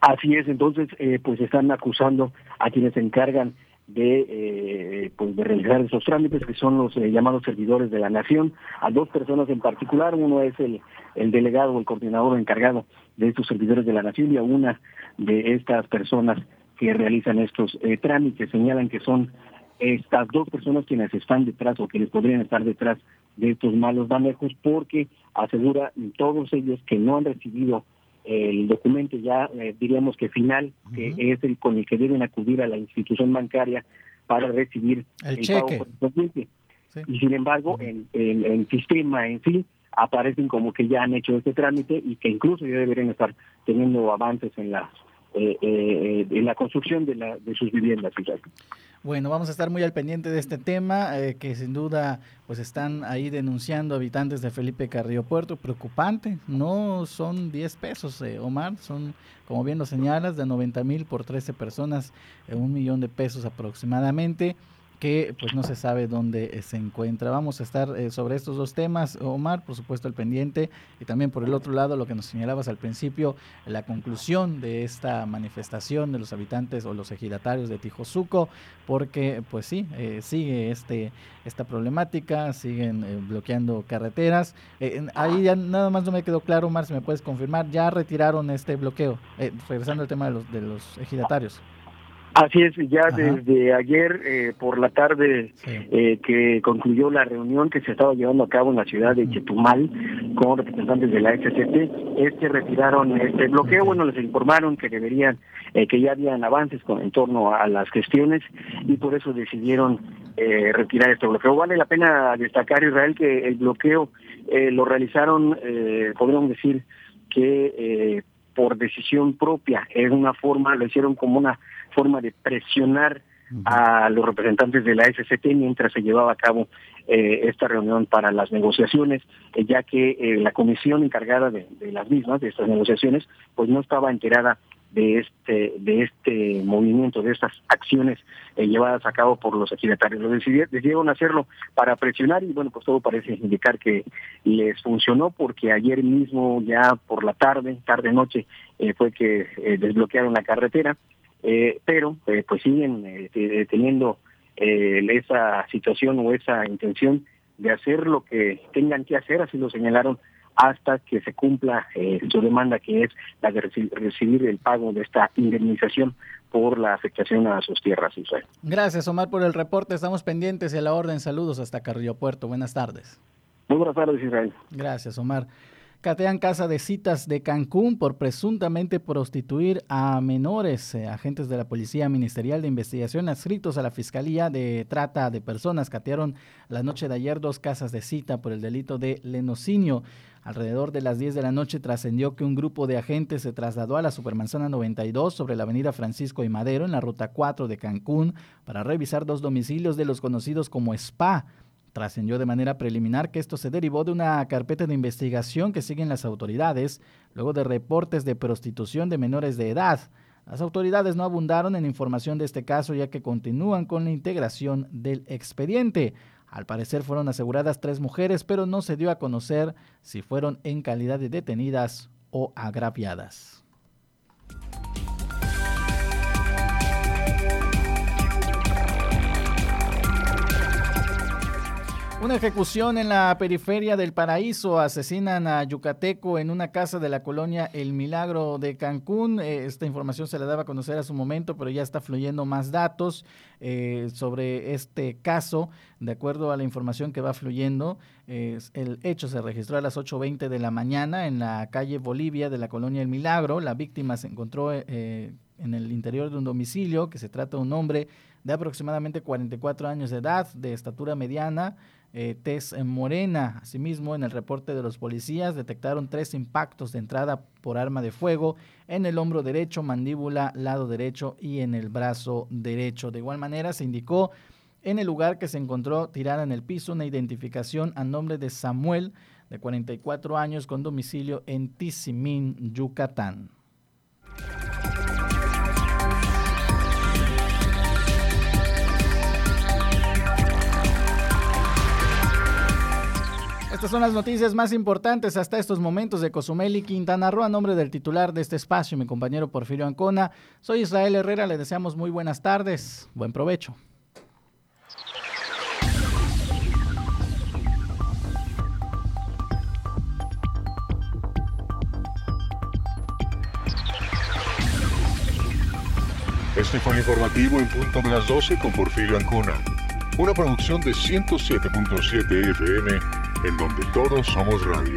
Así es, entonces eh, pues están acusando a quienes se encargan de, eh, pues de realizar esos trámites, que son los eh, llamados servidores de la nación, a dos personas en particular, uno es el, el delegado o el coordinador encargado de estos servidores de la nación y a una de estas personas que realizan estos eh, trámites, señalan que son estas dos personas quienes están detrás o quienes podrían estar detrás de estos malos manejos porque asegura todos ellos que no han recibido el documento ya eh, diríamos que final que uh -huh. es el con el que deben acudir a la institución bancaria para recibir el, el cheque. pago correspondiente sí. y sin embargo uh -huh. el sistema en sí aparecen como que ya han hecho este trámite y que incluso ya deberían estar teniendo avances en la eh, eh, en la construcción de, la, de sus viviendas. Bueno, vamos a estar muy al pendiente de este tema, eh, que sin duda pues están ahí denunciando habitantes de Felipe Carrillo Puerto, preocupante, no son 10 pesos, eh, Omar, son, como bien lo señalas, de 90 mil por 13 personas, eh, un millón de pesos aproximadamente que pues no se sabe dónde se encuentra. Vamos a estar eh, sobre estos dos temas, Omar, por supuesto el pendiente, y también por el otro lado lo que nos señalabas al principio, la conclusión de esta manifestación de los habitantes o los ejidatarios de Tijosuco, porque pues sí, eh, sigue este esta problemática, siguen eh, bloqueando carreteras. ahí ya nada más no me quedó claro, Omar, si me puedes confirmar, ya retiraron este bloqueo, regresando al tema de los, de los ejidatarios. Así es, ya Ajá. desde ayer eh, por la tarde sí. eh, que concluyó la reunión que se estaba llevando a cabo en la ciudad de Chetumal con representantes de la SCT, es que retiraron este bloqueo, bueno, les informaron que deberían, eh, que ya habían avances con, en torno a las gestiones y por eso decidieron eh, retirar este bloqueo. Vale la pena destacar, Israel, que el bloqueo eh, lo realizaron, eh, podríamos decir que eh, por decisión propia, es una forma, lo hicieron como una forma de presionar a los representantes de la SCT mientras se llevaba a cabo eh, esta reunión para las negociaciones, eh, ya que eh, la comisión encargada de, de, las mismas, de estas negociaciones, pues no estaba enterada de este de este movimiento, de estas acciones eh, llevadas a cabo por los ejidatarios. Lo decidieron, decidieron hacerlo para presionar y bueno, pues todo parece indicar que les funcionó porque ayer mismo ya por la tarde, tarde noche, eh, fue que desbloquearon la carretera eh, pero eh, pues siguen eh, teniendo esa situación o esa intención de hacer lo que tengan que hacer, así lo señalaron hasta que se cumpla eh, su demanda, que es la de recibir el pago de esta indemnización por la afectación a sus tierras, Israel. Gracias, Omar, por el reporte. Estamos pendientes de la orden. Saludos hasta Carrillo Puerto. Buenas tardes. Muy buenas tardes, Israel. Gracias, Omar. Catean casa de citas de Cancún por presuntamente prostituir a menores. Eh, agentes de la Policía Ministerial de Investigación adscritos a la Fiscalía de Trata de Personas catearon la noche de ayer dos casas de cita por el delito de lenocinio. Alrededor de las 10 de la noche trascendió que un grupo de agentes se trasladó a la Supermanzana 92 sobre la avenida Francisco y Madero en la ruta 4 de Cancún para revisar dos domicilios de los conocidos como SPA. Trascendió de manera preliminar que esto se derivó de una carpeta de investigación que siguen las autoridades luego de reportes de prostitución de menores de edad. Las autoridades no abundaron en información de este caso ya que continúan con la integración del expediente. Al parecer fueron aseguradas tres mujeres, pero no se dio a conocer si fueron en calidad de detenidas o agraviadas. Una ejecución en la periferia del paraíso. Asesinan a Yucateco en una casa de la colonia El Milagro de Cancún. Eh, esta información se la daba a conocer a su momento, pero ya está fluyendo más datos eh, sobre este caso. De acuerdo a la información que va fluyendo, el hecho se registró a las 8.20 de la mañana en la calle Bolivia de la colonia El Milagro. La víctima se encontró eh, en el interior de un domicilio, que se trata de un hombre de aproximadamente 44 años de edad, de estatura mediana, eh, tez morena. Asimismo, en el reporte de los policías detectaron tres impactos de entrada por arma de fuego en el hombro derecho, mandíbula, lado derecho y en el brazo derecho. De igual manera, se indicó en el lugar que se encontró tirada en el piso una identificación a nombre de Samuel, de 44 años, con domicilio en Tizimín, Yucatán. Estas son las noticias más importantes hasta estos momentos de Cozumel y Quintana Roo. A nombre del titular de este espacio, mi compañero Porfirio Ancona, soy Israel Herrera. Le deseamos muy buenas tardes. Buen provecho. Este fue el informativo en punto de las 12 con Porfirio Ancona. Una producción de 107.7 FM en donde todos somos radio.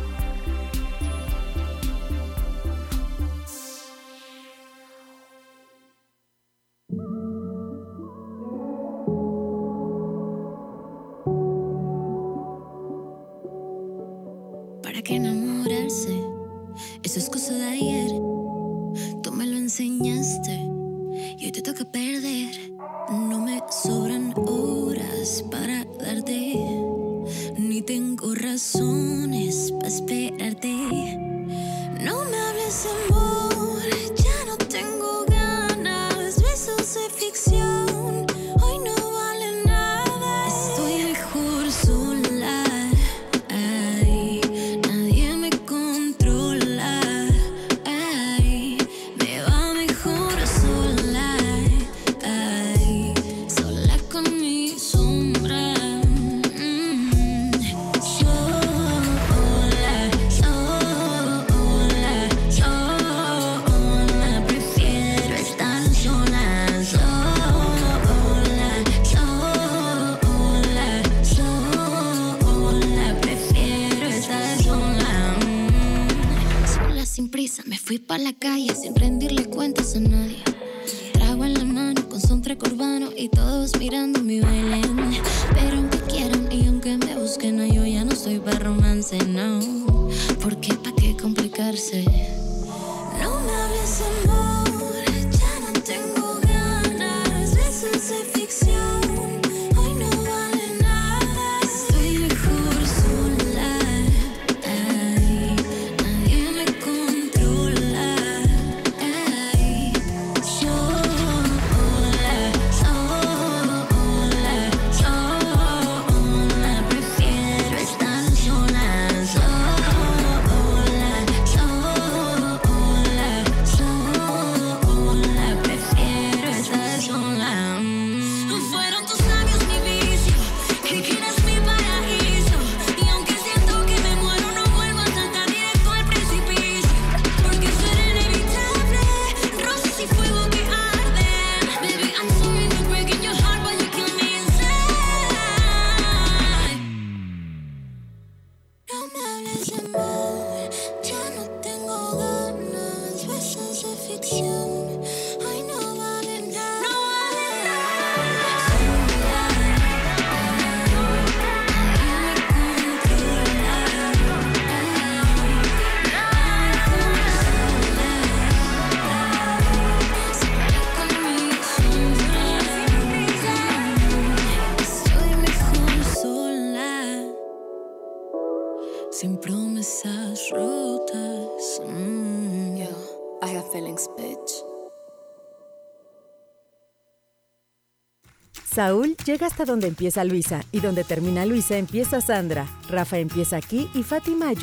La calle llega hasta donde empieza Luisa y donde termina Luisa empieza Sandra. Rafa empieza aquí y Fátima ayuda